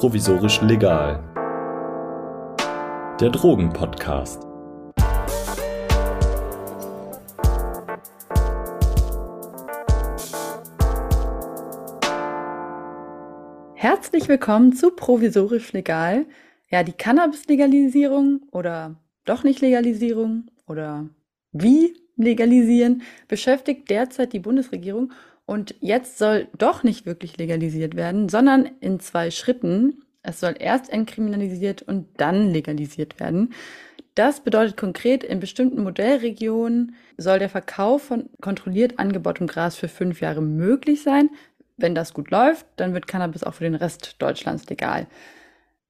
provisorisch legal. Der Drogenpodcast. Herzlich willkommen zu Provisorisch Legal. Ja, die Cannabis-Legalisierung oder doch nicht Legalisierung oder wie legalisieren beschäftigt derzeit die Bundesregierung und jetzt soll doch nicht wirklich legalisiert werden, sondern in zwei Schritten. Es soll erst entkriminalisiert und dann legalisiert werden. Das bedeutet konkret, in bestimmten Modellregionen soll der Verkauf von kontrolliert angebautem Gras für fünf Jahre möglich sein. Wenn das gut läuft, dann wird Cannabis auch für den Rest Deutschlands legal.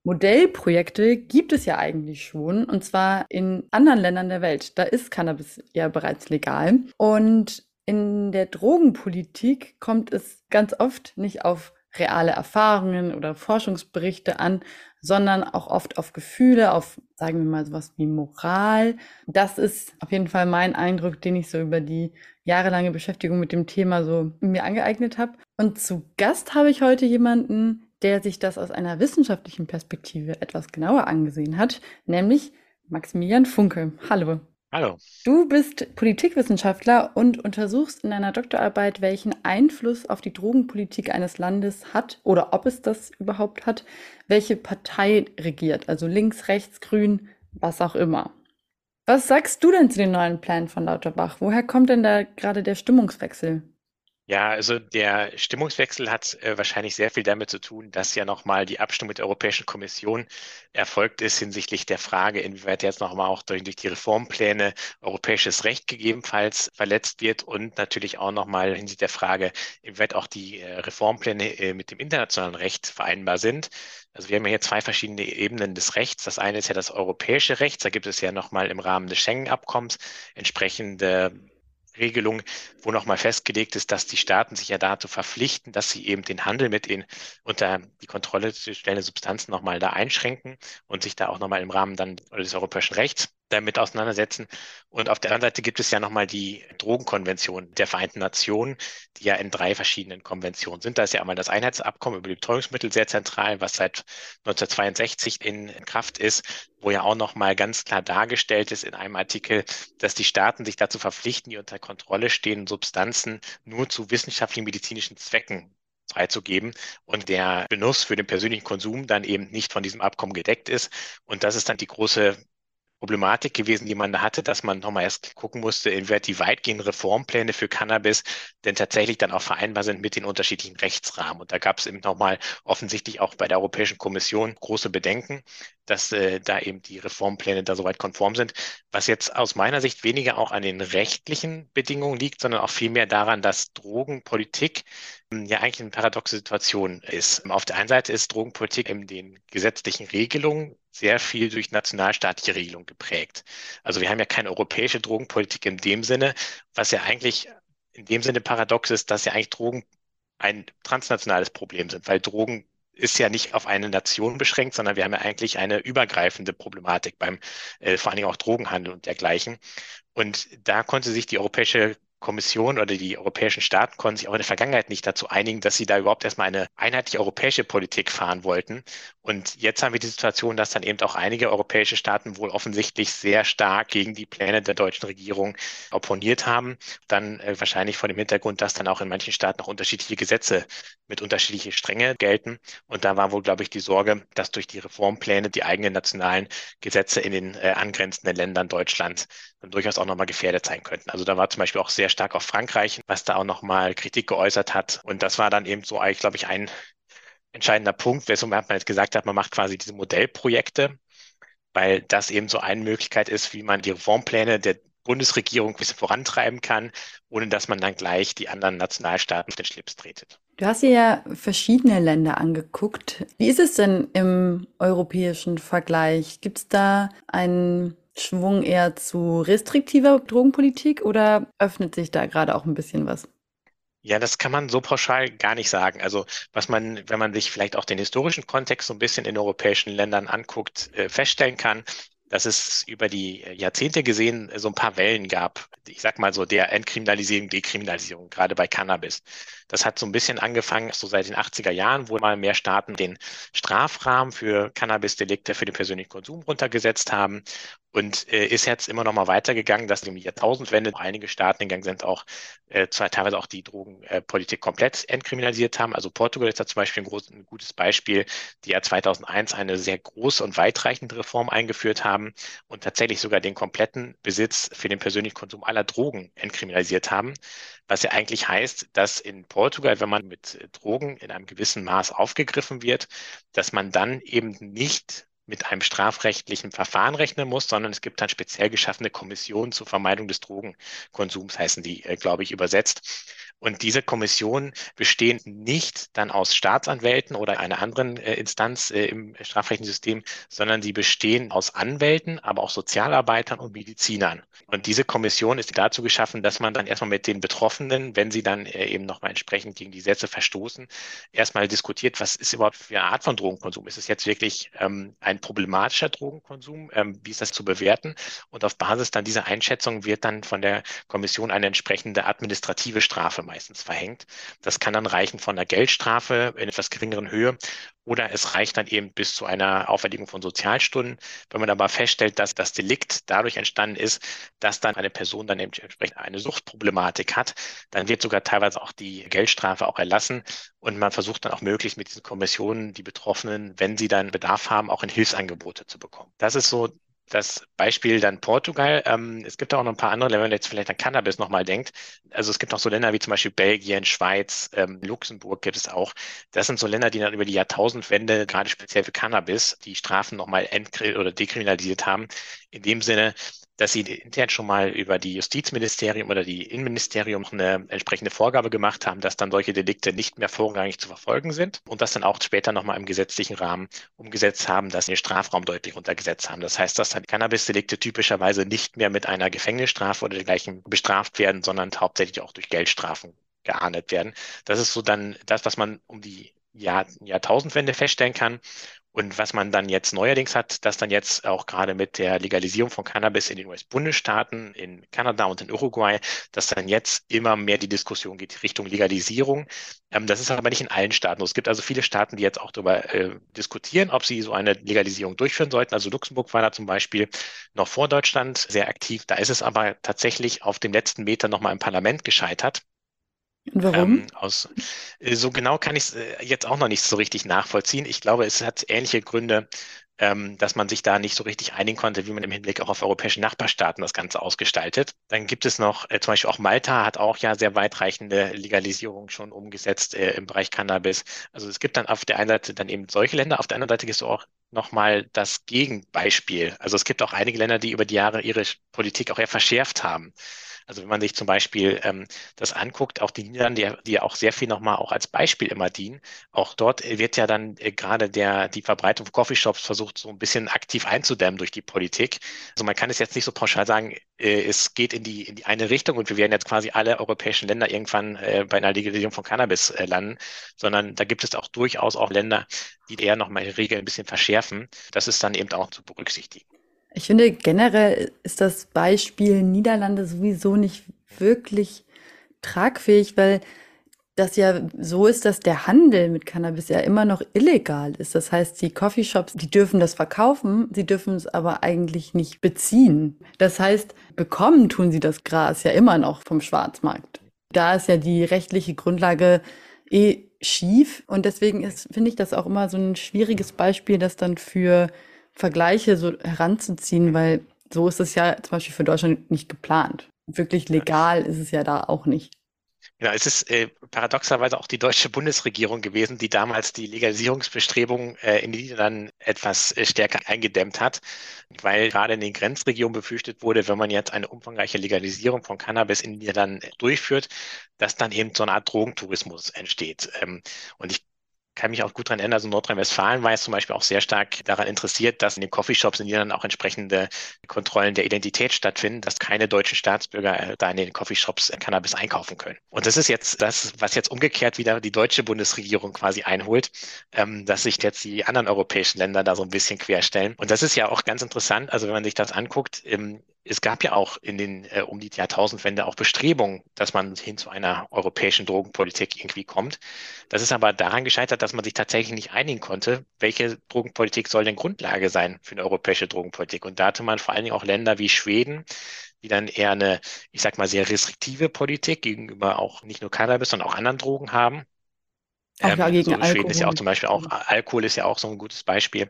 Modellprojekte gibt es ja eigentlich schon, und zwar in anderen Ländern der Welt. Da ist Cannabis ja bereits legal. Und in der Drogenpolitik kommt es ganz oft nicht auf reale Erfahrungen oder Forschungsberichte an, sondern auch oft auf Gefühle, auf, sagen wir mal, sowas wie Moral. Das ist auf jeden Fall mein Eindruck, den ich so über die jahrelange Beschäftigung mit dem Thema so mir angeeignet habe. Und zu Gast habe ich heute jemanden, der sich das aus einer wissenschaftlichen Perspektive etwas genauer angesehen hat, nämlich Maximilian Funke. Hallo. Hallo. Du bist Politikwissenschaftler und untersuchst in deiner Doktorarbeit, welchen Einfluss auf die Drogenpolitik eines Landes hat oder ob es das überhaupt hat, welche Partei regiert, also links, rechts, grün, was auch immer. Was sagst du denn zu den neuen Plänen von Lauterbach? Woher kommt denn da gerade der Stimmungswechsel? Ja, also der Stimmungswechsel hat äh, wahrscheinlich sehr viel damit zu tun, dass ja nochmal die Abstimmung mit der Europäischen Kommission erfolgt ist hinsichtlich der Frage, inwieweit jetzt nochmal auch durch, durch die Reformpläne europäisches Recht gegebenenfalls verletzt wird und natürlich auch nochmal hinsichtlich der Frage, inwieweit auch die äh, Reformpläne äh, mit dem internationalen Recht vereinbar sind. Also wir haben ja hier zwei verschiedene Ebenen des Rechts. Das eine ist ja das europäische Recht. Da gibt es ja nochmal im Rahmen des Schengen-Abkommens entsprechende Regelung, wo nochmal festgelegt ist, dass die Staaten sich ja dazu verpflichten, dass sie eben den Handel mit den unter die Kontrolle zu stellenden Substanzen nochmal da einschränken und sich da auch nochmal im Rahmen dann des europäischen Rechts damit auseinandersetzen. Und auf der anderen Seite gibt es ja nochmal die Drogenkonvention der Vereinten Nationen, die ja in drei verschiedenen Konventionen sind. Da ist ja einmal das Einheitsabkommen über die Betäubungsmittel sehr zentral, was seit 1962 in Kraft ist, wo ja auch nochmal ganz klar dargestellt ist in einem Artikel, dass die Staaten sich dazu verpflichten, die unter Kontrolle stehenden Substanzen nur zu wissenschaftlichen medizinischen Zwecken freizugeben und der Genuss für den persönlichen Konsum dann eben nicht von diesem Abkommen gedeckt ist. Und das ist dann die große Problematik gewesen, die man da hatte, dass man nochmal erst gucken musste, inwieweit die weitgehenden Reformpläne für Cannabis denn tatsächlich dann auch vereinbar sind mit den unterschiedlichen Rechtsrahmen. Und da gab es eben nochmal offensichtlich auch bei der Europäischen Kommission große Bedenken, dass äh, da eben die Reformpläne da soweit konform sind, was jetzt aus meiner Sicht weniger auch an den rechtlichen Bedingungen liegt, sondern auch vielmehr daran, dass Drogenpolitik ähm, ja eigentlich eine paradoxe Situation ist. Auf der einen Seite ist Drogenpolitik in den gesetzlichen Regelungen sehr viel durch nationalstaatliche Regelung geprägt. Also wir haben ja keine europäische Drogenpolitik in dem Sinne, was ja eigentlich in dem Sinne paradox ist, dass ja eigentlich Drogen ein transnationales Problem sind, weil Drogen ist ja nicht auf eine Nation beschränkt, sondern wir haben ja eigentlich eine übergreifende Problematik beim äh, vor allen Dingen auch Drogenhandel und dergleichen. Und da konnte sich die Europäische Kommission oder die europäischen Staaten konnten sich auch in der Vergangenheit nicht dazu einigen, dass sie da überhaupt erstmal eine einheitliche europäische Politik fahren wollten. Und jetzt haben wir die Situation, dass dann eben auch einige europäische Staaten wohl offensichtlich sehr stark gegen die Pläne der deutschen Regierung opponiert haben. Dann äh, wahrscheinlich vor dem Hintergrund, dass dann auch in manchen Staaten noch unterschiedliche Gesetze mit unterschiedlichen Stränge gelten. Und da war wohl, glaube ich, die Sorge, dass durch die Reformpläne die eigenen nationalen Gesetze in den äh, angrenzenden Ländern Deutschland dann durchaus auch nochmal gefährdet sein könnten. Also da war zum Beispiel auch sehr stark auf Frankreich, was da auch nochmal Kritik geäußert hat. Und das war dann eben so eigentlich, glaube ich, ein entscheidender Punkt, weshalb man jetzt gesagt hat, man macht quasi diese Modellprojekte, weil das eben so eine Möglichkeit ist, wie man die Reformpläne der Bundesregierung ein bisschen vorantreiben kann, ohne dass man dann gleich die anderen Nationalstaaten auf den Schlips tretet. Du hast dir ja verschiedene Länder angeguckt. Wie ist es denn im europäischen Vergleich? Gibt es da einen Schwung eher zu restriktiver Drogenpolitik oder öffnet sich da gerade auch ein bisschen was? Ja, das kann man so pauschal gar nicht sagen. Also was man, wenn man sich vielleicht auch den historischen Kontext so ein bisschen in europäischen Ländern anguckt, äh, feststellen kann, dass es über die Jahrzehnte gesehen so ein paar Wellen gab. Ich sag mal so der Entkriminalisierung, Dekriminalisierung, gerade bei Cannabis. Das hat so ein bisschen angefangen, so seit den 80er Jahren, wo mal mehr Staaten den Strafrahmen für Cannabis-Delikte für den persönlichen Konsum runtergesetzt haben und äh, ist jetzt immer noch mal weitergegangen, dass im Jahrtausendwende einige Staaten gegangen sind, auch äh, teilweise auch die Drogenpolitik äh, komplett entkriminalisiert haben. Also Portugal ist da zum Beispiel ein, groß, ein gutes Beispiel, die ja 2001 eine sehr große und weitreichende Reform eingeführt haben und tatsächlich sogar den kompletten Besitz für den persönlichen Konsum aller Drogen entkriminalisiert haben. Was ja eigentlich heißt, dass in Portugal, wenn man mit Drogen in einem gewissen Maß aufgegriffen wird, dass man dann eben nicht mit einem strafrechtlichen Verfahren rechnen muss, sondern es gibt dann speziell geschaffene Kommissionen zur Vermeidung des Drogenkonsums, heißen die, äh, glaube ich, übersetzt. Und diese Kommissionen bestehen nicht dann aus Staatsanwälten oder einer anderen äh, Instanz äh, im strafrechtlichen System, sondern sie bestehen aus Anwälten, aber auch Sozialarbeitern und Medizinern. Und diese Kommission ist dazu geschaffen, dass man dann erstmal mit den Betroffenen, wenn sie dann äh, eben nochmal entsprechend gegen die Sätze verstoßen, erstmal diskutiert, was ist überhaupt für eine Art von Drogenkonsum? Ist es jetzt wirklich ähm, ein problematischer Drogenkonsum? Ähm, wie ist das zu bewerten? Und auf Basis dann dieser Einschätzung wird dann von der Kommission eine entsprechende administrative Strafe meistens verhängt. Das kann dann reichen von einer Geldstrafe in etwas geringeren Höhe oder es reicht dann eben bis zu einer Auferlegung von Sozialstunden. Wenn man aber feststellt, dass das Delikt dadurch entstanden ist, dass dann eine Person dann entsprechend eine Suchtproblematik hat, dann wird sogar teilweise auch die Geldstrafe auch erlassen und man versucht dann auch möglichst mit diesen Kommissionen die Betroffenen, wenn sie dann Bedarf haben, auch in Hilfsangebote zu bekommen. Das ist so das Beispiel dann Portugal. Ähm, es gibt auch noch ein paar andere Länder, wenn man jetzt vielleicht an Cannabis nochmal denkt. Also es gibt auch so Länder wie zum Beispiel Belgien, Schweiz, ähm, Luxemburg gibt es auch. Das sind so Länder, die dann über die Jahrtausendwende gerade speziell für Cannabis die Strafen nochmal oder dekriminalisiert haben. In dem Sinne, dass sie intern schon mal über die Justizministerium oder die Innenministerium eine entsprechende Vorgabe gemacht haben, dass dann solche Delikte nicht mehr vorrangig zu verfolgen sind und das dann auch später nochmal im gesetzlichen Rahmen umgesetzt haben, dass sie den Strafraum deutlich runtergesetzt haben. Das heißt, dass dann Cannabis-Delikte typischerweise nicht mehr mit einer Gefängnisstrafe oder dergleichen bestraft werden, sondern hauptsächlich auch durch Geldstrafen geahndet werden. Das ist so dann das, was man um die Jahr, Jahrtausendwende feststellen kann. Und was man dann jetzt neuerdings hat, dass dann jetzt auch gerade mit der Legalisierung von Cannabis in den US-Bundesstaaten, in Kanada und in Uruguay, dass dann jetzt immer mehr die Diskussion geht Richtung Legalisierung. Ähm, das ist aber nicht in allen Staaten. Es gibt also viele Staaten, die jetzt auch darüber äh, diskutieren, ob sie so eine Legalisierung durchführen sollten. Also Luxemburg war da zum Beispiel noch vor Deutschland sehr aktiv. Da ist es aber tatsächlich auf dem letzten Meter nochmal im Parlament gescheitert. Und warum? Ähm, aus, äh, so genau kann ich es äh, jetzt auch noch nicht so richtig nachvollziehen. Ich glaube, es hat ähnliche Gründe, ähm, dass man sich da nicht so richtig einigen konnte, wie man im Hinblick auch auf europäische Nachbarstaaten das Ganze ausgestaltet. Dann gibt es noch, äh, zum Beispiel auch Malta hat auch ja sehr weitreichende Legalisierung schon umgesetzt äh, im Bereich Cannabis. Also es gibt dann auf der einen Seite dann eben solche Länder, auf der anderen Seite gibt es auch nochmal das Gegenbeispiel. Also es gibt auch einige Länder, die über die Jahre ihre Politik auch eher verschärft haben. Also wenn man sich zum Beispiel ähm, das anguckt, auch die Niederlande, die, ja auch sehr viel nochmal auch als Beispiel immer dienen, auch dort wird ja dann äh, gerade der, die Verbreitung von Coffeeshops versucht, so ein bisschen aktiv einzudämmen durch die Politik. Also man kann es jetzt nicht so pauschal sagen, äh, es geht in die, in die eine Richtung und wir werden jetzt quasi alle europäischen Länder irgendwann äh, bei einer Legalisierung von Cannabis äh, landen, sondern da gibt es auch durchaus auch Länder, die eher nochmal die Regeln ein bisschen verschärfen. Das ist dann eben auch zu berücksichtigen. Ich finde, generell ist das Beispiel Niederlande sowieso nicht wirklich tragfähig, weil das ja so ist, dass der Handel mit Cannabis ja immer noch illegal ist. Das heißt, die Coffeeshops, die dürfen das verkaufen, sie dürfen es aber eigentlich nicht beziehen. Das heißt, bekommen tun sie das Gras ja immer noch vom Schwarzmarkt. Da ist ja die rechtliche Grundlage eh schief und deswegen ist, finde ich das auch immer so ein schwieriges Beispiel, das dann für Vergleiche so heranzuziehen, weil so ist es ja zum Beispiel für Deutschland nicht geplant. Wirklich legal ist es ja da auch nicht. Genau, es ist äh, paradoxerweise auch die deutsche Bundesregierung gewesen, die damals die Legalisierungsbestrebungen äh, in den Niederlanden etwas äh, stärker eingedämmt hat, weil gerade in den Grenzregionen befürchtet wurde, wenn man jetzt eine umfangreiche Legalisierung von Cannabis in den Niederlanden durchführt, dass dann eben so eine Art Drogentourismus entsteht. Ähm, und ich kann mich auch gut daran erinnern, also Nordrhein-Westfalen war jetzt zum Beispiel auch sehr stark daran interessiert, dass in den Coffeeshops in Niederlanden auch entsprechende Kontrollen der Identität stattfinden, dass keine deutschen Staatsbürger äh, da in den Coffeeshops Cannabis einkaufen können. Und das ist jetzt das, was jetzt umgekehrt wieder die deutsche Bundesregierung quasi einholt, ähm, dass sich jetzt die anderen europäischen Länder da so ein bisschen querstellen. Und das ist ja auch ganz interessant. Also wenn man sich das anguckt, ähm, es gab ja auch in den äh, um die Jahrtausendwende auch Bestrebungen, dass man hin zu einer europäischen Drogenpolitik irgendwie kommt. Das ist aber daran gescheitert, dass man sich tatsächlich nicht einigen konnte, welche Drogenpolitik soll denn Grundlage sein für eine europäische Drogenpolitik. Und da hatte man vor allen Dingen auch Länder wie Schweden, die dann eher eine, ich sag mal, sehr restriktive Politik gegenüber auch nicht nur Cannabis, sondern auch anderen Drogen haben. Auch ja, ähm, gegen so Schweden Alkohol. ist ja auch zum Beispiel auch, Alkohol ist ja auch so ein gutes Beispiel.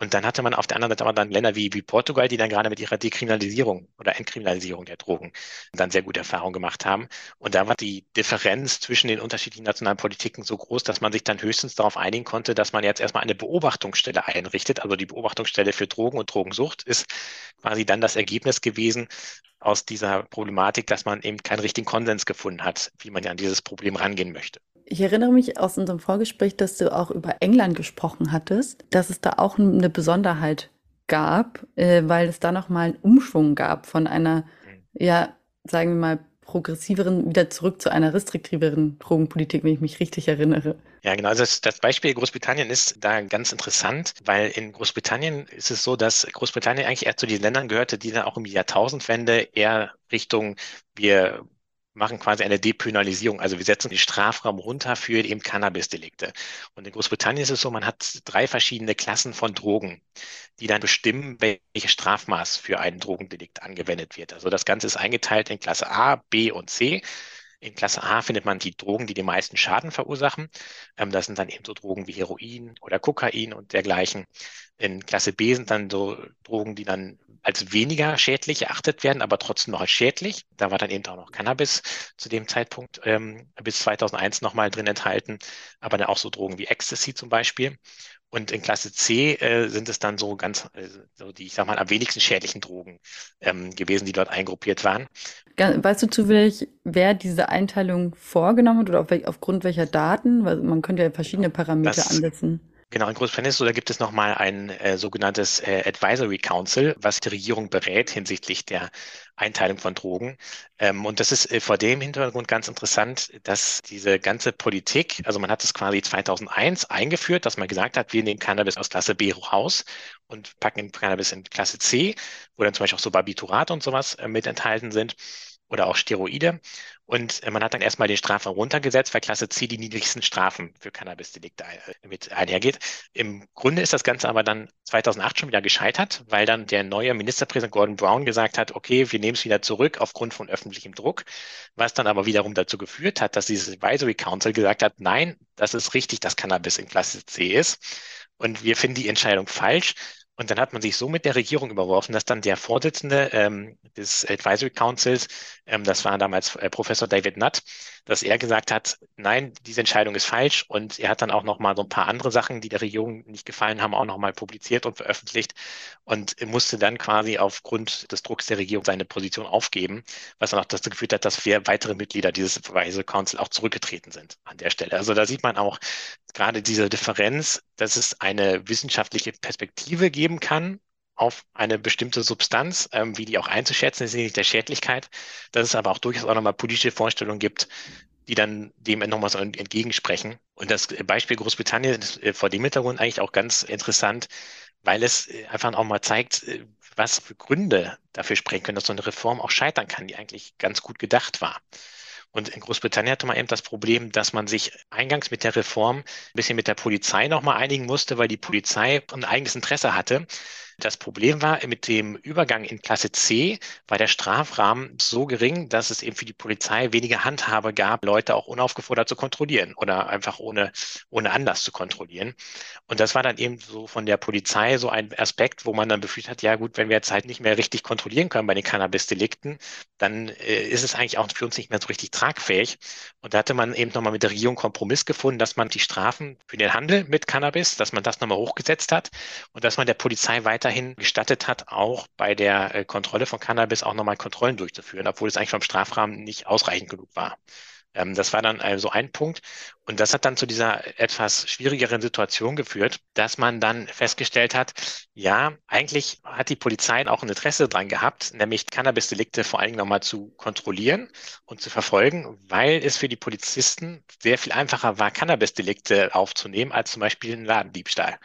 Und dann hatte man auf der anderen Seite aber dann Länder wie, wie Portugal, die dann gerade mit ihrer Dekriminalisierung oder Entkriminalisierung der Drogen dann sehr gute Erfahrungen gemacht haben. Und da war die Differenz zwischen den unterschiedlichen nationalen Politiken so groß, dass man sich dann höchstens darauf einigen konnte, dass man jetzt erstmal eine Beobachtungsstelle einrichtet. Also die Beobachtungsstelle für Drogen und Drogensucht ist quasi dann das Ergebnis gewesen aus dieser Problematik, dass man eben keinen richtigen Konsens gefunden hat, wie man an dieses Problem rangehen möchte. Ich erinnere mich aus unserem Vorgespräch, dass du auch über England gesprochen hattest, dass es da auch eine Besonderheit gab, äh, weil es da nochmal einen Umschwung gab von einer, ja, sagen wir mal, progressiveren wieder zurück zu einer restriktiveren Drogenpolitik, wenn ich mich richtig erinnere. Ja, genau. Also das, das Beispiel Großbritannien ist da ganz interessant, weil in Großbritannien ist es so, dass Großbritannien eigentlich eher zu den Ländern gehörte, die dann auch um die Jahrtausendwende eher Richtung wir machen quasi eine Depenalisierung. Also wir setzen den Strafraum runter für eben Cannabis-Delikte. Und in Großbritannien ist es so, man hat drei verschiedene Klassen von Drogen, die dann bestimmen, welches Strafmaß für ein Drogendelikt angewendet wird. Also das Ganze ist eingeteilt in Klasse A, B und C. In Klasse A findet man die Drogen, die den meisten Schaden verursachen. Ähm, das sind dann eben so Drogen wie Heroin oder Kokain und dergleichen. In Klasse B sind dann so Drogen, die dann als weniger schädlich erachtet werden, aber trotzdem noch als schädlich. Da war dann eben auch noch Cannabis zu dem Zeitpunkt ähm, bis 2001 nochmal drin enthalten, aber dann auch so Drogen wie Ecstasy zum Beispiel. Und in Klasse C äh, sind es dann so ganz, äh, so die, ich sag mal, am wenigsten schädlichen Drogen ähm, gewesen, die dort eingruppiert waren. Weißt du zufällig, wer diese Einteilung vorgenommen hat oder auf, aufgrund welcher Daten? Weil man könnte ja verschiedene Parameter das, ansetzen. Genau, in Großbritannien ist so, da gibt es nochmal ein äh, sogenanntes äh, Advisory Council, was die Regierung berät hinsichtlich der Einteilung von Drogen. Ähm, und das ist äh, vor dem Hintergrund ganz interessant, dass diese ganze Politik, also man hat es quasi 2001 eingeführt, dass man gesagt hat, wir nehmen Cannabis aus Klasse B raus und packen Cannabis in Klasse C, wo dann zum Beispiel auch so Barbiturat und sowas äh, mit enthalten sind oder auch Steroide. Und äh, man hat dann erstmal den Strafraum runtergesetzt, weil Klasse C die niedrigsten Strafen für Cannabis-Delikte äh, mit einhergeht. Im Grunde ist das Ganze aber dann 2008 schon wieder gescheitert, weil dann der neue Ministerpräsident Gordon Brown gesagt hat, okay, wir nehmen es wieder zurück aufgrund von öffentlichem Druck, was dann aber wiederum dazu geführt hat, dass dieses Advisory Council gesagt hat, nein, das ist richtig, dass Cannabis in Klasse C ist. Und wir finden die Entscheidung falsch. Und dann hat man sich so mit der Regierung überworfen, dass dann der Vorsitzende ähm, des Advisory Councils, ähm, das war damals äh, Professor David Nutt, dass er gesagt hat, nein, diese Entscheidung ist falsch. Und er hat dann auch noch mal so ein paar andere Sachen, die der Regierung nicht gefallen haben, auch noch mal publiziert und veröffentlicht und musste dann quasi aufgrund des Drucks der Regierung seine Position aufgeben, was dann auch dazu geführt hat, dass vier weitere Mitglieder dieses Advisory Council auch zurückgetreten sind an der Stelle. Also da sieht man auch gerade diese Differenz, dass es eine wissenschaftliche Perspektive geben kann auf eine bestimmte Substanz, ähm, wie die auch einzuschätzen ist, nicht der Schädlichkeit, dass es aber auch durchaus auch nochmal politische Vorstellungen gibt, die dann dem nochmal so entgegensprechen. Und das Beispiel Großbritannien ist äh, vor dem Hintergrund eigentlich auch ganz interessant, weil es äh, einfach auch mal zeigt, äh, was für Gründe dafür sprechen können, dass so eine Reform auch scheitern kann, die eigentlich ganz gut gedacht war. Und in Großbritannien hatte man eben das Problem, dass man sich eingangs mit der Reform ein bisschen mit der Polizei nochmal einigen musste, weil die Polizei ein eigenes Interesse hatte, das Problem war, mit dem Übergang in Klasse C war der Strafrahmen so gering, dass es eben für die Polizei weniger Handhabe gab, Leute auch unaufgefordert zu kontrollieren oder einfach ohne, ohne Anlass zu kontrollieren. Und das war dann eben so von der Polizei so ein Aspekt, wo man dann befürchtet hat, ja gut, wenn wir jetzt halt nicht mehr richtig kontrollieren können bei den Cannabis-Delikten, dann äh, ist es eigentlich auch für uns nicht mehr so richtig tragfähig. Und da hatte man eben nochmal mit der Regierung Kompromiss gefunden, dass man die Strafen für den Handel mit Cannabis, dass man das nochmal hochgesetzt hat und dass man der Polizei weiter weiterhin gestattet hat, auch bei der äh, Kontrolle von Cannabis auch nochmal Kontrollen durchzuführen, obwohl es eigentlich vom Strafrahmen nicht ausreichend genug war. Ähm, das war dann also ein Punkt. Und das hat dann zu dieser etwas schwierigeren Situation geführt, dass man dann festgestellt hat, ja, eigentlich hat die Polizei auch ein Interesse dran gehabt, nämlich Cannabis-Delikte vor allen Dingen nochmal zu kontrollieren und zu verfolgen, weil es für die Polizisten sehr viel einfacher war, Cannabis-Delikte aufzunehmen, als zum Beispiel einen Ladendiebstahl.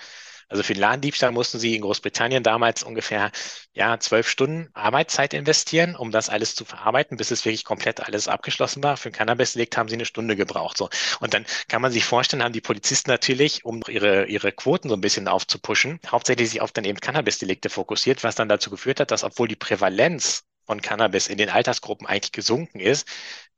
Also für den Ladendiebstahl mussten sie in Großbritannien damals ungefähr ja, zwölf Stunden Arbeitszeit investieren, um das alles zu verarbeiten, bis es wirklich komplett alles abgeschlossen war. Für ein Cannabis-Delikt haben sie eine Stunde gebraucht. So. Und dann kann man sich vorstellen, haben die Polizisten natürlich, um ihre, ihre Quoten so ein bisschen aufzupuschen, hauptsächlich sich auf dann eben Cannabis-Delikte fokussiert, was dann dazu geführt hat, dass obwohl die Prävalenz von Cannabis in den Altersgruppen eigentlich gesunken ist,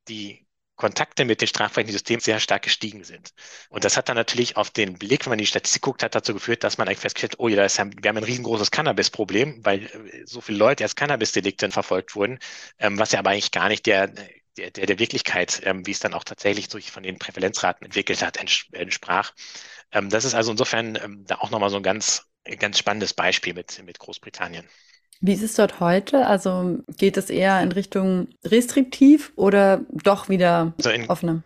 die Kontakte mit den strafrechtlichen Systemen sehr stark gestiegen sind. Und das hat dann natürlich auf den Blick, wenn man die Statistik guckt, hat dazu geführt, dass man eigentlich festgestellt hat, oh ja, ist, wir haben ein riesengroßes Cannabis-Problem, weil äh, so viele Leute als Cannabis-Delikte verfolgt wurden, ähm, was ja aber eigentlich gar nicht der, der, der, der Wirklichkeit, ähm, wie es dann auch tatsächlich sich von den Prävalenzraten entwickelt hat, entsprach. Ähm, das ist also insofern ähm, da auch nochmal so ein ganz, ganz spannendes Beispiel mit, mit Großbritannien. Wie ist es dort heute? Also geht es eher in Richtung restriktiv oder doch wieder also in, offener?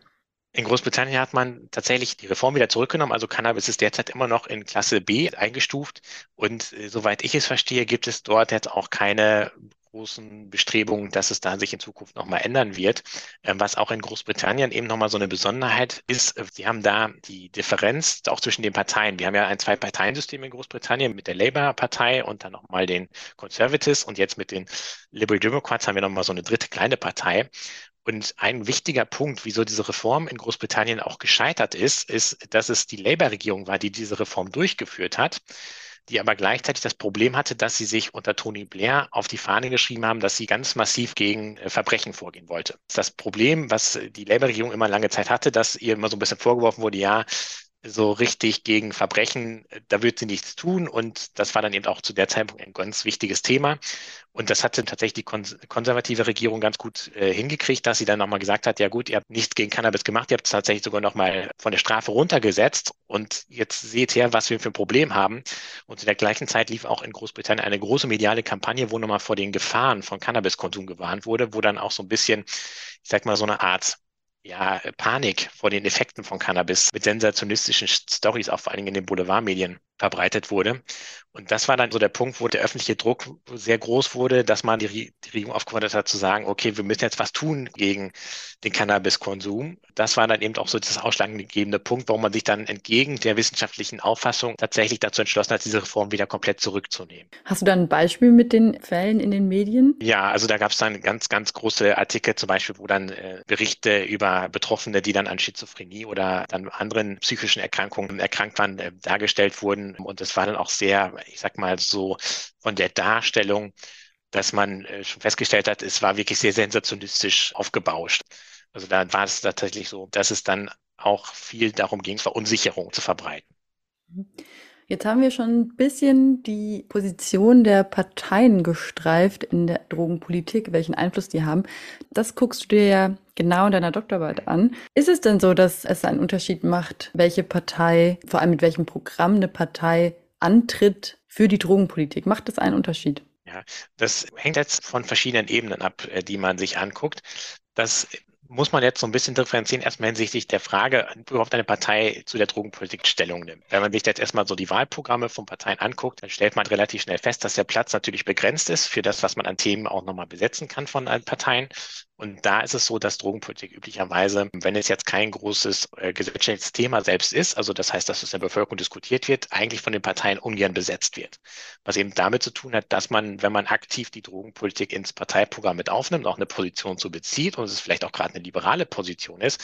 In Großbritannien hat man tatsächlich die Reform wieder zurückgenommen. Also Cannabis ist derzeit immer noch in Klasse B eingestuft. Und äh, soweit ich es verstehe, gibt es dort jetzt auch keine großen Bestrebungen, dass es da sich in Zukunft nochmal ändern wird. Ähm, was auch in Großbritannien eben nochmal so eine Besonderheit ist, äh, sie haben da die Differenz auch zwischen den Parteien. Wir haben ja ein Zwei-Parteien-System in Großbritannien mit der Labour-Partei und dann nochmal den Conservatives und jetzt mit den Liberal Democrats haben wir nochmal so eine dritte kleine Partei. Und ein wichtiger Punkt, wieso diese Reform in Großbritannien auch gescheitert ist, ist, dass es die Labour-Regierung war, die diese Reform durchgeführt hat die aber gleichzeitig das Problem hatte, dass sie sich unter Tony Blair auf die Fahne geschrieben haben, dass sie ganz massiv gegen äh, Verbrechen vorgehen wollte. Das Problem, was die Labour-Regierung immer lange Zeit hatte, dass ihr immer so ein bisschen vorgeworfen wurde, ja, so richtig gegen Verbrechen, da wird sie nichts tun. Und das war dann eben auch zu der Zeitpunkt ein ganz wichtiges Thema. Und das hatte tatsächlich die konservative Regierung ganz gut äh, hingekriegt, dass sie dann nochmal gesagt hat, ja gut, ihr habt nichts gegen Cannabis gemacht, ihr habt es tatsächlich sogar nochmal von der Strafe runtergesetzt. Und jetzt seht her, was wir für ein Problem haben. Und zu der gleichen Zeit lief auch in Großbritannien eine große mediale Kampagne, wo nochmal vor den Gefahren von Cannabiskonsum gewarnt wurde, wo dann auch so ein bisschen, ich sag mal, so eine Art ja, Panik vor den Effekten von Cannabis mit sensationistischen Stories, auch vor allen Dingen in den Boulevardmedien verbreitet wurde. Und das war dann so der Punkt, wo der öffentliche Druck sehr groß wurde, dass man die, die Regierung aufgefordert hat zu sagen, okay, wir müssen jetzt was tun gegen den Cannabiskonsum. Das war dann eben auch so das ausschlaggebende Punkt, warum man sich dann entgegen der wissenschaftlichen Auffassung tatsächlich dazu entschlossen hat, diese Reform wieder komplett zurückzunehmen. Hast du dann ein Beispiel mit den Fällen in den Medien? Ja, also da gab es dann ganz, ganz große Artikel, zum Beispiel, wo dann äh, Berichte über Betroffene, die dann an Schizophrenie oder dann anderen psychischen Erkrankungen erkrankt waren, äh, dargestellt wurden und es war dann auch sehr, ich sag mal so, von der Darstellung, dass man äh, schon festgestellt hat, es war wirklich sehr sensationistisch aufgebauscht. Also da war es tatsächlich so, dass es dann auch viel darum ging, Verunsicherung zu verbreiten. Jetzt haben wir schon ein bisschen die Position der Parteien gestreift in der Drogenpolitik, welchen Einfluss die haben. Das guckst du dir ja genau in deiner Doktorarbeit an. Ist es denn so, dass es einen Unterschied macht, welche Partei, vor allem mit welchem Programm eine Partei antritt für die Drogenpolitik? Macht das einen Unterschied? Ja, das hängt jetzt von verschiedenen Ebenen ab, äh, die man sich anguckt. Das muss man jetzt so ein bisschen differenzieren, erstmal hinsichtlich der Frage, überhaupt eine Partei zu der Drogenpolitik Stellung nimmt. Wenn man sich jetzt erstmal so die Wahlprogramme von Parteien anguckt, dann stellt man relativ schnell fest, dass der Platz natürlich begrenzt ist für das, was man an Themen auch nochmal besetzen kann von Parteien. Und da ist es so, dass Drogenpolitik üblicherweise, wenn es jetzt kein großes äh, gesellschaftliches Thema selbst ist, also das heißt, dass es in der Bevölkerung diskutiert wird, eigentlich von den Parteien ungern besetzt wird. Was eben damit zu tun hat, dass man, wenn man aktiv die Drogenpolitik ins Parteiprogramm mit aufnimmt, auch eine Position zu bezieht und es vielleicht auch gerade eine liberale Position ist,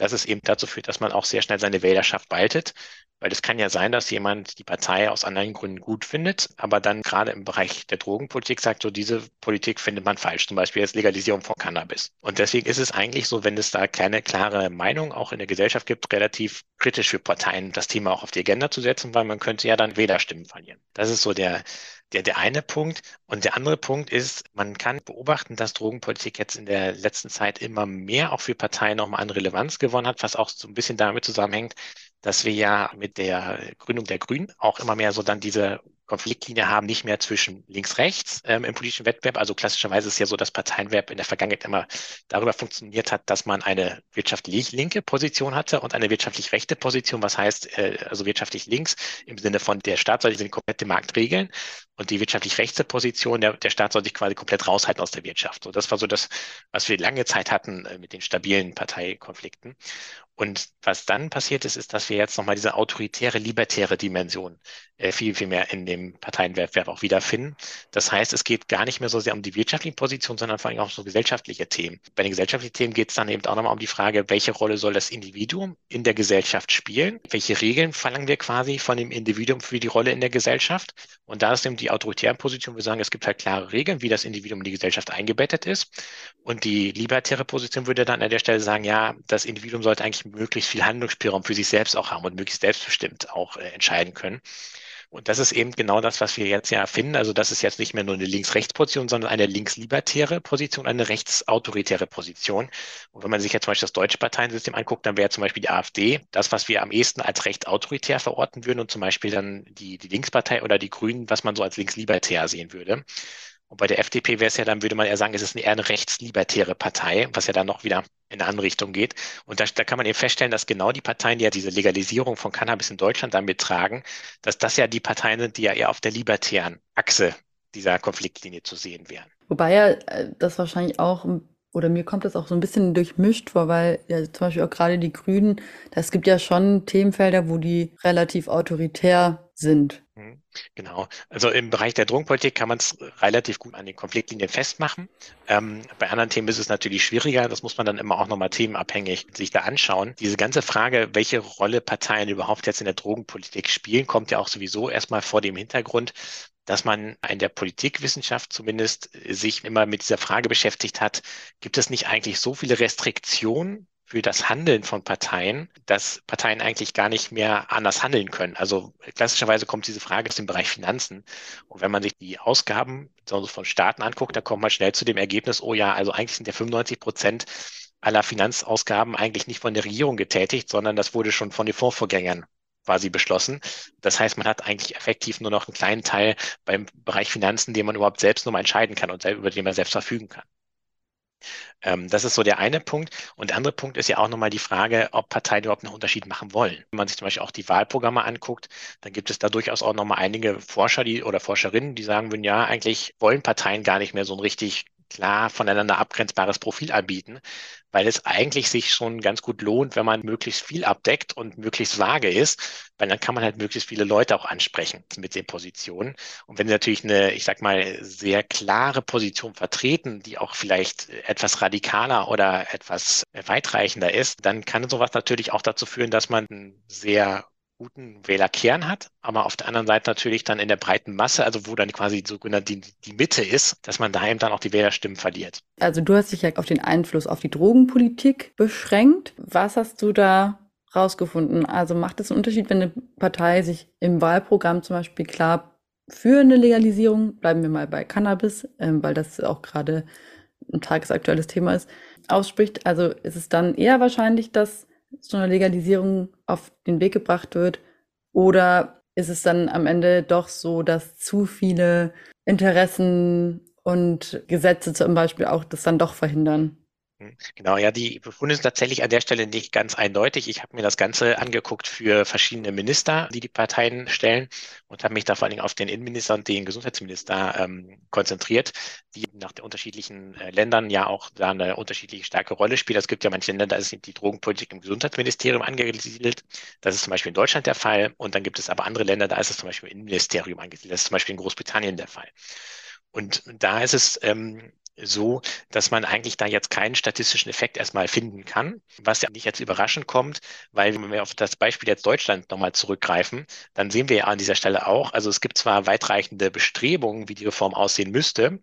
dass es eben dazu führt, dass man auch sehr schnell seine Wählerschaft baltet, weil es kann ja sein, dass jemand die Partei aus anderen Gründen gut findet, aber dann gerade im Bereich der Drogenpolitik sagt, so diese Politik findet man falsch, zum Beispiel jetzt Legalisierung von Cannabis. Und deswegen ist es eigentlich so, wenn es da keine klare Meinung auch in der Gesellschaft gibt, relativ kritisch für Parteien, das Thema auch auf die Agenda zu setzen, weil man könnte ja dann Wählerstimmen verlieren. Das ist so der, der, der eine Punkt. Und der andere Punkt ist, man kann beobachten, dass Drogenpolitik jetzt in der letzten Zeit immer mehr auch für Parteien nochmal an Relevanz gewonnen hat, was auch so ein bisschen damit zusammenhängt, dass wir ja mit der Gründung der Grünen auch immer mehr so dann diese Konfliktlinie haben, nicht mehr zwischen links-rechts ähm, im politischen Wettbewerb. Also klassischerweise ist ja so, dass Parteienwettbewerb in der Vergangenheit immer darüber funktioniert hat, dass man eine wirtschaftlich linke Position hatte und eine wirtschaftlich rechte Position, was heißt, äh, also wirtschaftlich links im Sinne von der Staat soll den komplette Markt regeln und die wirtschaftlich rechte Position, der, der Staat soll sich quasi komplett raushalten aus der Wirtschaft. So, das war so das, was wir lange Zeit hatten äh, mit den stabilen Parteikonflikten. Und was dann passiert ist, ist, dass wir jetzt nochmal diese autoritäre, libertäre Dimension äh, viel, viel mehr in dem Parteienwettbewerb auch wiederfinden. Das heißt, es geht gar nicht mehr so sehr um die wirtschaftlichen Positionen, sondern vor allem auch so gesellschaftliche Themen. Bei den gesellschaftlichen Themen geht es dann eben auch nochmal um die Frage, welche Rolle soll das Individuum in der Gesellschaft spielen? Welche Regeln verlangen wir quasi von dem Individuum für die Rolle in der Gesellschaft? Und da ist eben die autoritäre Position, wir sagen, es gibt halt klare Regeln, wie das Individuum in die Gesellschaft eingebettet ist. Und die libertäre Position würde dann an der Stelle sagen, ja, das Individuum sollte eigentlich möglichst viel Handlungsspielraum für sich selbst auch haben und möglichst selbstbestimmt auch äh, entscheiden können. Und das ist eben genau das, was wir jetzt ja finden. Also das ist jetzt nicht mehr nur eine Links-Rechts-Position, sondern eine links-libertäre Position, eine rechtsautoritäre Position. Und wenn man sich jetzt zum Beispiel das deutsche Parteiensystem anguckt, dann wäre zum Beispiel die AfD das, was wir am ehesten als rechtsautoritär verorten würden und zum Beispiel dann die, die Linkspartei oder die Grünen, was man so als links-libertär sehen würde. Und bei der FDP wäre es ja dann, würde man eher sagen, es ist eher eine rechtslibertäre Partei, was ja dann noch wieder in eine andere Richtung geht. Und da, da kann man eben feststellen, dass genau die Parteien, die ja diese Legalisierung von Cannabis in Deutschland damit tragen, dass das ja die Parteien sind, die ja eher auf der libertären Achse dieser Konfliktlinie zu sehen wären. Wobei ja äh, das wahrscheinlich auch oder mir kommt das auch so ein bisschen durchmischt vor, weil ja zum Beispiel auch gerade die Grünen, das gibt ja schon Themenfelder, wo die relativ autoritär sind. Genau. Also im Bereich der Drogenpolitik kann man es relativ gut an den Konfliktlinien festmachen. Ähm, bei anderen Themen ist es natürlich schwieriger. Das muss man dann immer auch nochmal themenabhängig sich da anschauen. Diese ganze Frage, welche Rolle Parteien überhaupt jetzt in der Drogenpolitik spielen, kommt ja auch sowieso erstmal vor dem Hintergrund, dass man in der Politikwissenschaft zumindest sich immer mit dieser Frage beschäftigt hat, gibt es nicht eigentlich so viele Restriktionen für das Handeln von Parteien, dass Parteien eigentlich gar nicht mehr anders handeln können. Also klassischerweise kommt diese Frage aus dem Bereich Finanzen. Und wenn man sich die Ausgaben von Staaten anguckt, da kommt man schnell zu dem Ergebnis, oh ja, also eigentlich sind ja 95 Prozent aller Finanzausgaben eigentlich nicht von der Regierung getätigt, sondern das wurde schon von den Fondsvorgängern quasi beschlossen. Das heißt, man hat eigentlich effektiv nur noch einen kleinen Teil beim Bereich Finanzen, den man überhaupt selbst nur mal entscheiden kann und über den man selbst verfügen kann. Ähm, das ist so der eine Punkt. Und der andere Punkt ist ja auch nochmal die Frage, ob Parteien überhaupt einen Unterschied machen wollen. Wenn man sich zum Beispiel auch die Wahlprogramme anguckt, dann gibt es da durchaus auch nochmal einige Forscher die, oder Forscherinnen, die sagen würden, ja, eigentlich wollen Parteien gar nicht mehr so ein richtig klar voneinander abgrenzbares Profil anbieten, weil es eigentlich sich schon ganz gut lohnt, wenn man möglichst viel abdeckt und möglichst vage ist, weil dann kann man halt möglichst viele Leute auch ansprechen mit den Positionen. Und wenn sie natürlich eine, ich sag mal, sehr klare Position vertreten, die auch vielleicht etwas radikaler oder etwas weitreichender ist, dann kann sowas natürlich auch dazu führen, dass man sehr guten Wählerkern hat, aber auf der anderen Seite natürlich dann in der breiten Masse, also wo dann quasi sogenannt die, die Mitte ist, dass man daheim dann auch die Wählerstimmen verliert. Also du hast dich ja auf den Einfluss auf die Drogenpolitik beschränkt. Was hast du da rausgefunden? Also macht es einen Unterschied, wenn eine Partei sich im Wahlprogramm zum Beispiel klar für eine Legalisierung, bleiben wir mal bei Cannabis, ähm, weil das auch gerade ein tagesaktuelles Thema ist, ausspricht? Also ist es dann eher wahrscheinlich, dass so eine Legalisierung auf den Weg gebracht wird? Oder ist es dann am Ende doch so, dass zu viele Interessen und Gesetze zum Beispiel auch das dann doch verhindern? Hm, genau, ja, die Befunde sind tatsächlich an der Stelle nicht ganz eindeutig. Ich habe mir das Ganze angeguckt für verschiedene Minister, die die Parteien stellen und habe mich da vor allen Dingen auf den Innenminister und den Gesundheitsminister ähm, konzentriert, die nach den unterschiedlichen äh, Ländern ja auch da eine unterschiedliche starke Rolle spielen. Es gibt ja manche Länder, da ist die Drogenpolitik im Gesundheitsministerium angesiedelt. Das ist zum Beispiel in Deutschland der Fall. Und dann gibt es aber andere Länder, da ist es zum Beispiel im Innenministerium angesiedelt. Das ist zum Beispiel in Großbritannien der Fall. Und da ist es ähm, so, dass man eigentlich da jetzt keinen statistischen Effekt erstmal finden kann, was ja nicht jetzt überraschend kommt, weil wenn wir auf das Beispiel jetzt Deutschland nochmal zurückgreifen, dann sehen wir ja an dieser Stelle auch, also es gibt zwar weitreichende Bestrebungen, wie die Reform aussehen müsste,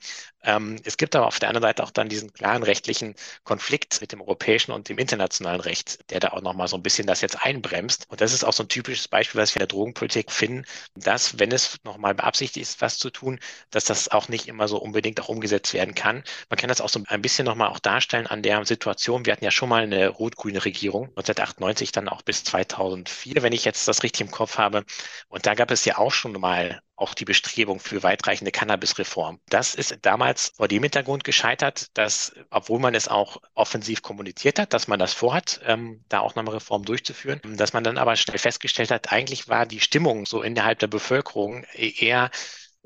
ähm, es gibt aber auf der anderen Seite auch dann diesen klaren rechtlichen Konflikt mit dem europäischen und dem internationalen Recht, der da auch nochmal so ein bisschen das jetzt einbremst. Und das ist auch so ein typisches Beispiel, was wir in der Drogenpolitik finden, dass, wenn es nochmal beabsichtigt ist, was zu tun, dass das auch nicht immer so unbedingt auch umgesetzt werden kann, man kann das auch so ein bisschen nochmal auch darstellen an der Situation. Wir hatten ja schon mal eine rot-grüne Regierung, 1998 dann auch bis 2004, wenn ich jetzt das richtig im Kopf habe. Und da gab es ja auch schon mal auch die Bestrebung für weitreichende Cannabis-Reform. Das ist damals vor dem Hintergrund gescheitert, dass, obwohl man es auch offensiv kommuniziert hat, dass man das vorhat, ähm, da auch nochmal Reform durchzuführen, dass man dann aber schnell festgestellt hat, eigentlich war die Stimmung so innerhalb der Bevölkerung eher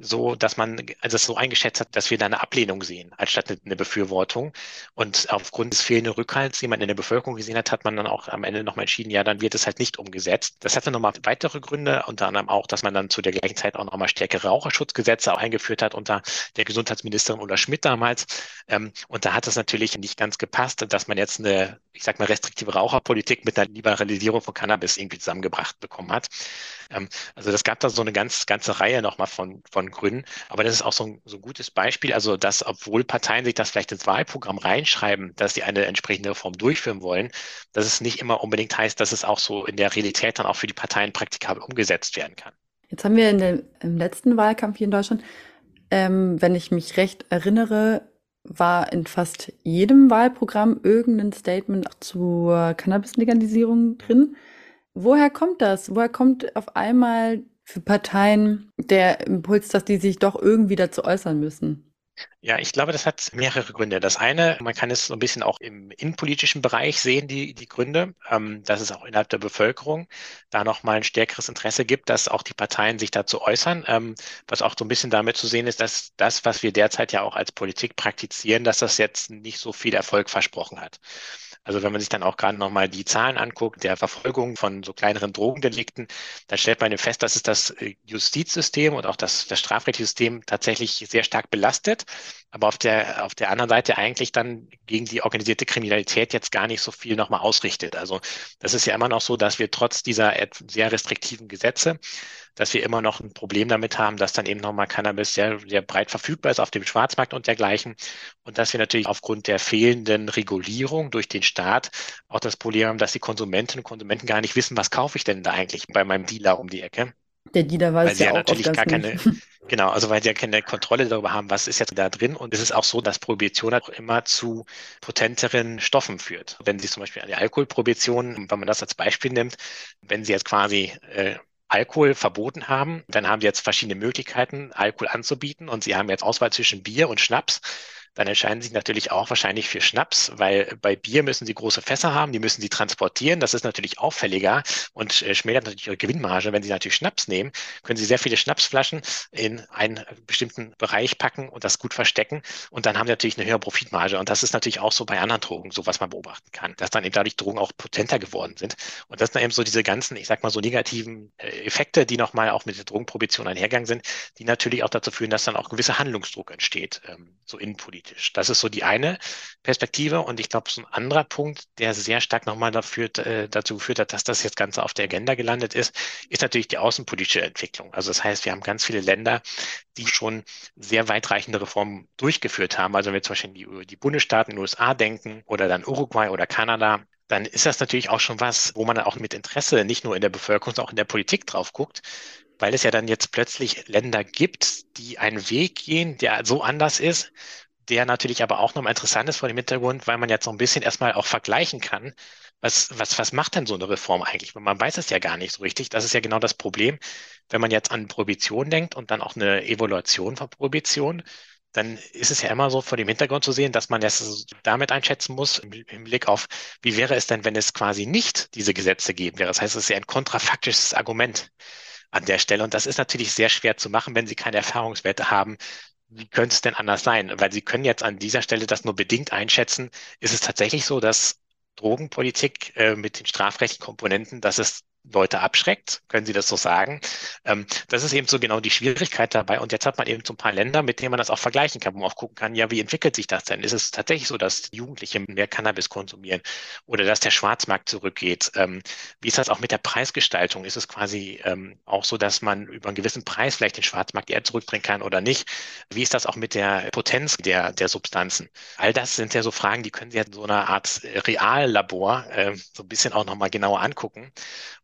so, dass man also es so eingeschätzt hat, dass wir da eine Ablehnung sehen, anstatt eine Befürwortung. Und aufgrund des fehlenden Rückhalts, den man in der Bevölkerung gesehen hat, hat man dann auch am Ende nochmal entschieden, ja, dann wird es halt nicht umgesetzt. Das hatte nochmal weitere Gründe, unter anderem auch, dass man dann zu der gleichen Zeit auch nochmal stärkere Raucherschutzgesetze eingeführt hat unter der Gesundheitsministerin Ulla Schmidt damals. Ähm, und da hat es natürlich nicht ganz gepasst, dass man jetzt eine, ich sag mal, restriktive Raucherpolitik mit einer Liberalisierung von Cannabis irgendwie zusammengebracht bekommen hat. Ähm, also das gab da so eine ganz, ganze Reihe nochmal von, von Gründen. Aber das ist auch so ein, so ein gutes Beispiel. Also, dass obwohl Parteien sich das vielleicht ins Wahlprogramm reinschreiben, dass sie eine entsprechende Reform durchführen wollen, dass es nicht immer unbedingt heißt, dass es auch so in der Realität dann auch für die Parteien praktikabel umgesetzt werden kann. Jetzt haben wir in dem, im letzten Wahlkampf hier in Deutschland, ähm, wenn ich mich recht erinnere, war in fast jedem Wahlprogramm irgendein Statement zur Cannabis-Legalisierung drin. Woher kommt das? Woher kommt auf einmal für Parteien der Impuls, dass die sich doch irgendwie dazu äußern müssen? Ja, ich glaube, das hat mehrere Gründe. Das eine, man kann es so ein bisschen auch im innenpolitischen Bereich sehen, die, die Gründe, ähm, dass es auch innerhalb der Bevölkerung da nochmal ein stärkeres Interesse gibt, dass auch die Parteien sich dazu äußern, ähm, was auch so ein bisschen damit zu sehen ist, dass das, was wir derzeit ja auch als Politik praktizieren, dass das jetzt nicht so viel Erfolg versprochen hat. Also wenn man sich dann auch gerade nochmal die Zahlen anguckt, der Verfolgung von so kleineren Drogendelikten, dann stellt man fest, dass es das äh, Justizsystem und auch das, das strafrechtliche System tatsächlich sehr stark belastet, aber auf der, auf der anderen Seite eigentlich dann gegen die organisierte Kriminalität jetzt gar nicht so viel nochmal ausrichtet. Also das ist ja immer noch so, dass wir trotz dieser sehr restriktiven Gesetze dass wir immer noch ein Problem damit haben, dass dann eben nochmal Cannabis sehr, sehr breit verfügbar ist auf dem Schwarzmarkt und dergleichen. Und dass wir natürlich aufgrund der fehlenden Regulierung durch den Staat auch das Problem haben, dass die Konsumentinnen und Konsumenten gar nicht wissen, was kaufe ich denn da eigentlich bei meinem Dealer um die Ecke. Der Dealer weiß weil ja, ja auch natürlich gar keine, genau, also weil sie ja keine Kontrolle darüber haben, was ist jetzt da drin. Und es ist auch so, dass Prohibition auch immer zu potenteren Stoffen führt. Wenn Sie zum Beispiel an die Alkoholprohibition, wenn man das als Beispiel nimmt, wenn Sie jetzt quasi äh, Alkohol verboten haben, dann haben sie jetzt verschiedene Möglichkeiten, Alkohol anzubieten. Und sie haben jetzt Auswahl zwischen Bier und Schnaps dann entscheiden sie sich natürlich auch wahrscheinlich für Schnaps, weil bei Bier müssen sie große Fässer haben, die müssen sie transportieren. Das ist natürlich auffälliger und äh, schmälert natürlich ihre Gewinnmarge. Wenn sie natürlich Schnaps nehmen, können sie sehr viele Schnapsflaschen in einen bestimmten Bereich packen und das gut verstecken. Und dann haben sie natürlich eine höhere Profitmarge. Und das ist natürlich auch so bei anderen Drogen, so was man beobachten kann, dass dann eben dadurch Drogen auch potenter geworden sind. Und das sind eben so diese ganzen, ich sag mal so negativen äh, Effekte, die nochmal auch mit der Drogenprohibition einhergegangen sind, die natürlich auch dazu führen, dass dann auch gewisser Handlungsdruck entsteht, ähm, so innenpolitisch politisch. Das ist so die eine Perspektive. Und ich glaube, so ein anderer Punkt, der sehr stark nochmal dafür, äh, dazu geführt hat, dass das jetzt Ganze auf der Agenda gelandet ist, ist natürlich die außenpolitische Entwicklung. Also das heißt, wir haben ganz viele Länder, die schon sehr weitreichende Reformen durchgeführt haben. Also wenn wir zum Beispiel die, die Bundesstaaten in den USA denken oder dann Uruguay oder Kanada, dann ist das natürlich auch schon was, wo man auch mit Interesse nicht nur in der Bevölkerung, sondern auch in der Politik drauf guckt, weil es ja dann jetzt plötzlich Länder gibt, die einen Weg gehen, der so anders ist, der natürlich aber auch nochmal interessant ist vor dem Hintergrund, weil man jetzt so ein bisschen erstmal auch vergleichen kann, was, was, was macht denn so eine Reform eigentlich? Man weiß es ja gar nicht so richtig. Das ist ja genau das Problem. Wenn man jetzt an Prohibition denkt und dann auch eine Evaluation von Prohibition, dann ist es ja immer so vor dem Hintergrund zu sehen, dass man das damit einschätzen muss, im Blick auf, wie wäre es denn, wenn es quasi nicht diese Gesetze geben wäre. Das heißt, es ist ja ein kontrafaktisches Argument an der Stelle. Und das ist natürlich sehr schwer zu machen, wenn Sie keine Erfahrungswerte haben, wie könnte es denn anders sein? Weil Sie können jetzt an dieser Stelle das nur bedingt einschätzen. Ist es tatsächlich so, dass Drogenpolitik äh, mit den strafrechtlichen Komponenten, dass es Leute abschreckt. Können Sie das so sagen? Ähm, das ist eben so genau die Schwierigkeit dabei. Und jetzt hat man eben so ein paar Länder, mit denen man das auch vergleichen kann, wo man auch gucken kann, ja, wie entwickelt sich das denn? Ist es tatsächlich so, dass Jugendliche mehr Cannabis konsumieren oder dass der Schwarzmarkt zurückgeht? Ähm, wie ist das auch mit der Preisgestaltung? Ist es quasi ähm, auch so, dass man über einen gewissen Preis vielleicht den Schwarzmarkt eher zurückbringen kann oder nicht? Wie ist das auch mit der Potenz der, der Substanzen? All das sind ja so Fragen, die können Sie ja in so einer Art Reallabor äh, so ein bisschen auch nochmal genauer angucken.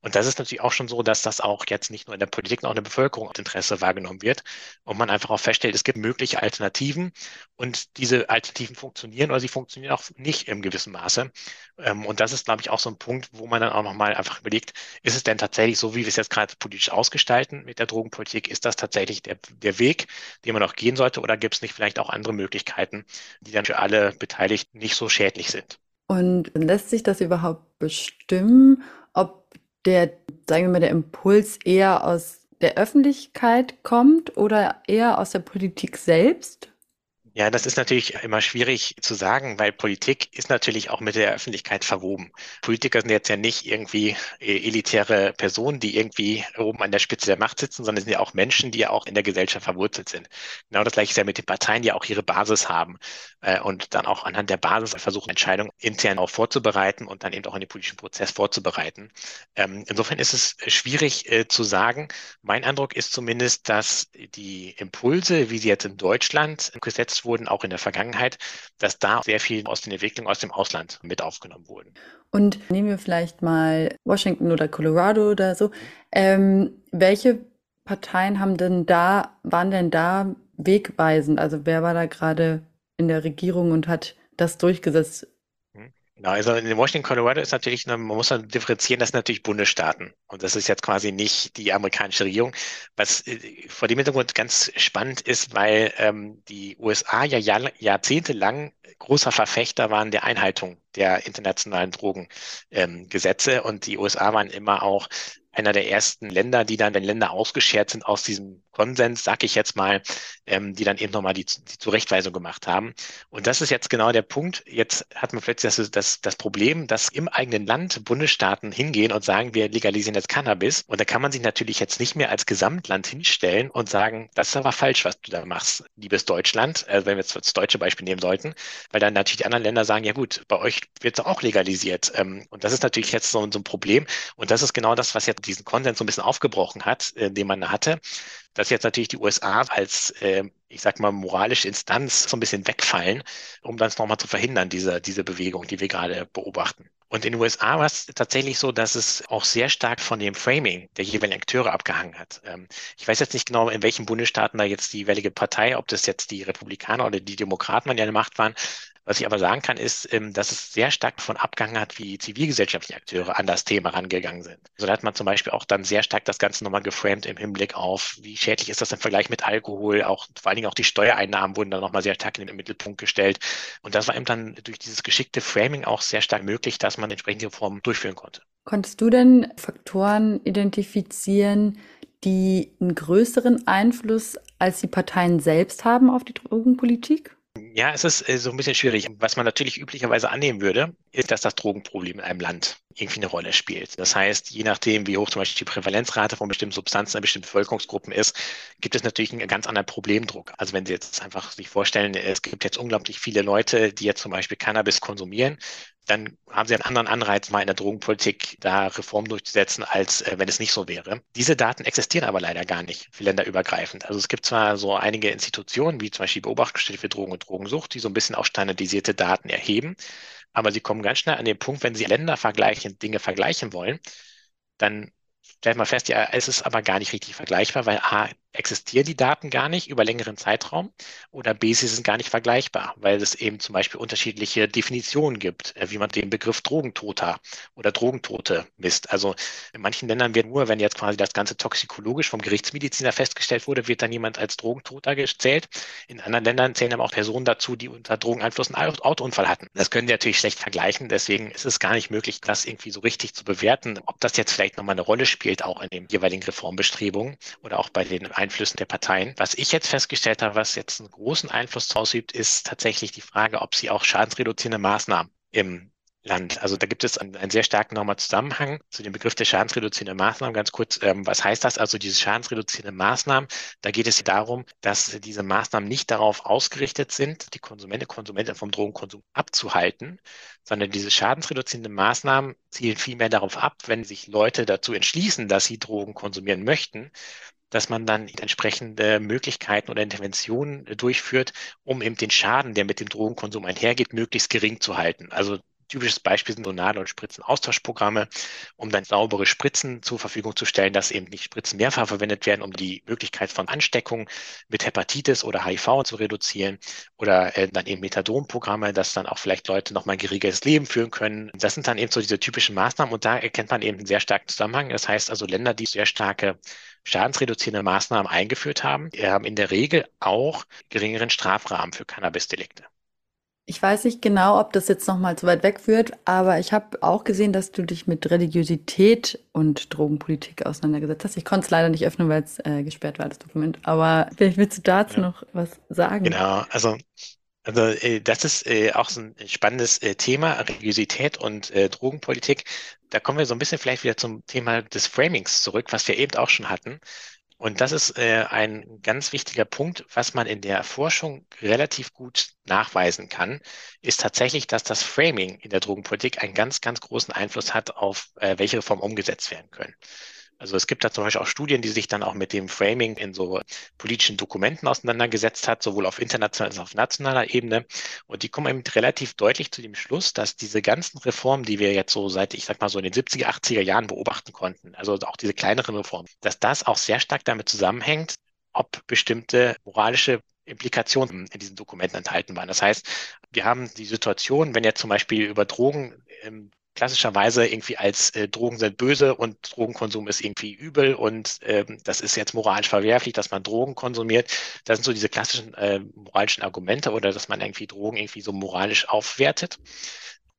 Und das ist natürlich auch schon so, dass das auch jetzt nicht nur in der Politik, sondern auch in der Bevölkerung als Interesse wahrgenommen wird und man einfach auch feststellt, es gibt mögliche Alternativen und diese Alternativen funktionieren oder sie funktionieren auch nicht im gewissen Maße. Ähm, und das ist, glaube ich, auch so ein Punkt, wo man dann auch nochmal einfach überlegt, ist es denn tatsächlich so, wie wir es jetzt gerade politisch ausgestalten mit der Drogenpolitik? Ist das tatsächlich der, der Weg, den man auch gehen sollte oder gibt es nicht vielleicht auch andere Möglichkeiten, die dann für alle Beteiligten nicht so schädlich sind? Und lässt sich das überhaupt bestimmen, der, sagen wir mal, der Impuls eher aus der Öffentlichkeit kommt oder eher aus der Politik selbst? Ja, das ist natürlich immer schwierig zu sagen, weil Politik ist natürlich auch mit der Öffentlichkeit verwoben. Politiker sind jetzt ja nicht irgendwie äh, elitäre Personen, die irgendwie oben an der Spitze der Macht sitzen, sondern sind ja auch Menschen, die ja auch in der Gesellschaft verwurzelt sind. Genau das gleiche ist ja mit den Parteien, die auch ihre Basis haben äh, und dann auch anhand der Basis versuchen, Entscheidungen intern auch vorzubereiten und dann eben auch in den politischen Prozess vorzubereiten. Ähm, insofern ist es schwierig äh, zu sagen. Mein Eindruck ist zumindest, dass die Impulse, wie sie jetzt in Deutschland gesetzt wurden, auch in der Vergangenheit, dass da sehr viel aus den Entwicklungen aus dem Ausland mit aufgenommen wurden. Und nehmen wir vielleicht mal Washington oder Colorado oder so. Ähm, welche Parteien haben denn da, waren denn da wegweisend? Also wer war da gerade in der Regierung und hat das durchgesetzt? Genau, also in Washington, Colorado ist natürlich, man muss dann differenzieren, das sind natürlich Bundesstaaten. Und das ist jetzt quasi nicht die amerikanische Regierung. Was äh, vor dem Hintergrund ganz spannend ist, weil ähm, die USA ja jahr, jahrzehntelang großer Verfechter waren der Einhaltung der internationalen Drogengesetze. Ähm, und die USA waren immer auch einer der ersten Länder, die dann, wenn Länder ausgeschert sind aus diesem Konsens, sag ich jetzt mal, ähm, die dann eben nochmal die, die Zurechtweisung gemacht haben. Und das ist jetzt genau der Punkt. Jetzt hat man plötzlich das, das, das Problem, dass im eigenen Land Bundesstaaten hingehen und sagen, wir legalisieren jetzt Cannabis. Und da kann man sich natürlich jetzt nicht mehr als Gesamtland hinstellen und sagen, das ist aber falsch, was du da machst, liebes Deutschland, also wenn wir jetzt das deutsche Beispiel nehmen sollten, weil dann natürlich die anderen Länder sagen, ja gut, bei euch wird es auch legalisiert. Ähm, und das ist natürlich jetzt so, so ein Problem. Und das ist genau das, was jetzt diesen Konsens so ein bisschen aufgebrochen hat, äh, den man hatte, dass jetzt natürlich die USA als, äh, ich sag mal, moralische Instanz so ein bisschen wegfallen, um das nochmal zu verhindern, diese, diese Bewegung, die wir gerade beobachten. Und in den USA war es tatsächlich so, dass es auch sehr stark von dem Framing der jeweiligen Akteure abgehangen hat. Ähm, ich weiß jetzt nicht genau, in welchen Bundesstaaten da jetzt die jeweilige Partei, ob das jetzt die Republikaner oder die Demokraten an der Macht waren, was ich aber sagen kann, ist, ähm, dass es sehr stark davon abgehangen hat, wie zivilgesellschaftliche Akteure an das Thema rangegangen sind. Also da hat man zum Beispiel auch dann sehr stark das Ganze nochmal geframed im Hinblick auf, wie schädlich ist das im Vergleich mit Alkohol, auch vor allen Dingen auch die Steuereinnahmen wurden dann nochmal sehr stark in den Mittelpunkt gestellt. Und das war eben dann durch dieses geschickte Framing auch sehr stark möglich, dass man entsprechende Reformen durchführen konnte. Konntest du denn Faktoren identifizieren, die einen größeren Einfluss als die Parteien selbst haben auf die Drogenpolitik? Ja, es ist äh, so ein bisschen schwierig. Was man natürlich üblicherweise annehmen würde, ist, dass das Drogenproblem in einem Land irgendwie eine Rolle spielt. Das heißt, je nachdem, wie hoch zum Beispiel die Prävalenzrate von bestimmten Substanzen in bestimmten Bevölkerungsgruppen ist, gibt es natürlich einen ganz anderen Problemdruck. Also wenn Sie jetzt einfach sich vorstellen, es gibt jetzt unglaublich viele Leute, die jetzt zum Beispiel Cannabis konsumieren, dann haben sie einen anderen Anreiz, mal in der Drogenpolitik da Reformen durchzusetzen, als äh, wenn es nicht so wäre. Diese Daten existieren aber leider gar nicht für länderübergreifend. Also es gibt zwar so einige Institutionen, wie zum Beispiel Beobachtungsstelle für Drogen und Drogensucht, die so ein bisschen auch standardisierte Daten erheben, aber sie kommen ganz schnell an den Punkt, wenn sie Länder vergleichen, Dinge vergleichen wollen, dann stellt man fest, ja, es ist aber gar nicht richtig vergleichbar, weil A, existieren die Daten gar nicht über längeren Zeitraum oder B, sie sind gar nicht vergleichbar, weil es eben zum Beispiel unterschiedliche Definitionen gibt, äh, wie man den Begriff Drogentoter oder Drogentote misst. Also in manchen Ländern wird nur, wenn jetzt quasi das Ganze toxikologisch vom Gerichtsmediziner festgestellt wurde, wird dann jemand als Drogentoter gezählt. In anderen Ländern zählen aber auch Personen dazu, die unter Drogeneinfluss einen Autounfall hatten. Das können Sie natürlich schlecht vergleichen, deswegen ist es gar nicht möglich, das irgendwie so richtig zu bewerten, ob das jetzt vielleicht nochmal eine Rolle spielt, auch in den jeweiligen Reformbestrebungen oder auch bei den Einflüssen der Parteien. Was ich jetzt festgestellt habe, was jetzt einen großen Einfluss ausübt, ist tatsächlich die Frage, ob sie auch schadensreduzierende Maßnahmen im Land. Also da gibt es einen, einen sehr starken nochmal Zusammenhang zu dem Begriff der schadensreduzierenden Maßnahmen. Ganz kurz, ähm, was heißt das? Also diese schadensreduzierenden Maßnahmen, da geht es darum, dass diese Maßnahmen nicht darauf ausgerichtet sind, die Konsumenten, Konsumenten vom Drogenkonsum abzuhalten, sondern diese schadensreduzierenden Maßnahmen zielen vielmehr darauf ab, wenn sich Leute dazu entschließen, dass sie Drogen konsumieren möchten, dass man dann entsprechende Möglichkeiten oder Interventionen durchführt, um eben den Schaden, der mit dem Drogenkonsum einhergeht, möglichst gering zu halten. Also typisches Beispiel sind so Nadel- und Spritzenaustauschprogramme, um dann saubere Spritzen zur Verfügung zu stellen, dass eben nicht Spritzen mehrfach verwendet werden, um die Möglichkeit von Ansteckung mit Hepatitis oder HIV zu reduzieren oder äh, dann eben Methadonprogramme, dass dann auch vielleicht Leute noch mal ein geregeltes Leben führen können. Das sind dann eben so diese typischen Maßnahmen und da erkennt man eben einen sehr starken Zusammenhang. Das heißt also Länder, die sehr starke schadensreduzierende Maßnahmen eingeführt haben, haben in der Regel auch geringeren Strafrahmen für Cannabis-Delikte. Ich weiß nicht genau, ob das jetzt nochmal zu weit weg führt, aber ich habe auch gesehen, dass du dich mit Religiosität und Drogenpolitik auseinandergesetzt hast. Ich konnte es leider nicht öffnen, weil es äh, gesperrt war, das Dokument. Aber vielleicht willst du dazu ja. noch was sagen? Genau, also also äh, das ist äh, auch so ein spannendes äh, Thema, Religiosität und äh, Drogenpolitik. Da kommen wir so ein bisschen vielleicht wieder zum Thema des Framings zurück, was wir eben auch schon hatten. Und das ist äh, ein ganz wichtiger Punkt, was man in der Forschung relativ gut nachweisen kann, ist tatsächlich, dass das Framing in der Drogenpolitik einen ganz, ganz großen Einfluss hat auf äh, welche Reformen umgesetzt werden können. Also es gibt da zum Beispiel auch Studien, die sich dann auch mit dem Framing in so politischen Dokumenten auseinandergesetzt hat, sowohl auf internationaler als auch auf nationaler Ebene. Und die kommen eben relativ deutlich zu dem Schluss, dass diese ganzen Reformen, die wir jetzt so seit, ich sag mal so in den 70er, 80er Jahren beobachten konnten, also auch diese kleineren Reformen, dass das auch sehr stark damit zusammenhängt, ob bestimmte moralische Implikationen in diesen Dokumenten enthalten waren. Das heißt, wir haben die Situation, wenn jetzt zum Beispiel über Drogen ähm, klassischerweise irgendwie als äh, Drogen sind böse und Drogenkonsum ist irgendwie übel und ähm, das ist jetzt moralisch verwerflich, dass man Drogen konsumiert. Das sind so diese klassischen äh, moralischen Argumente oder dass man irgendwie Drogen irgendwie so moralisch aufwertet.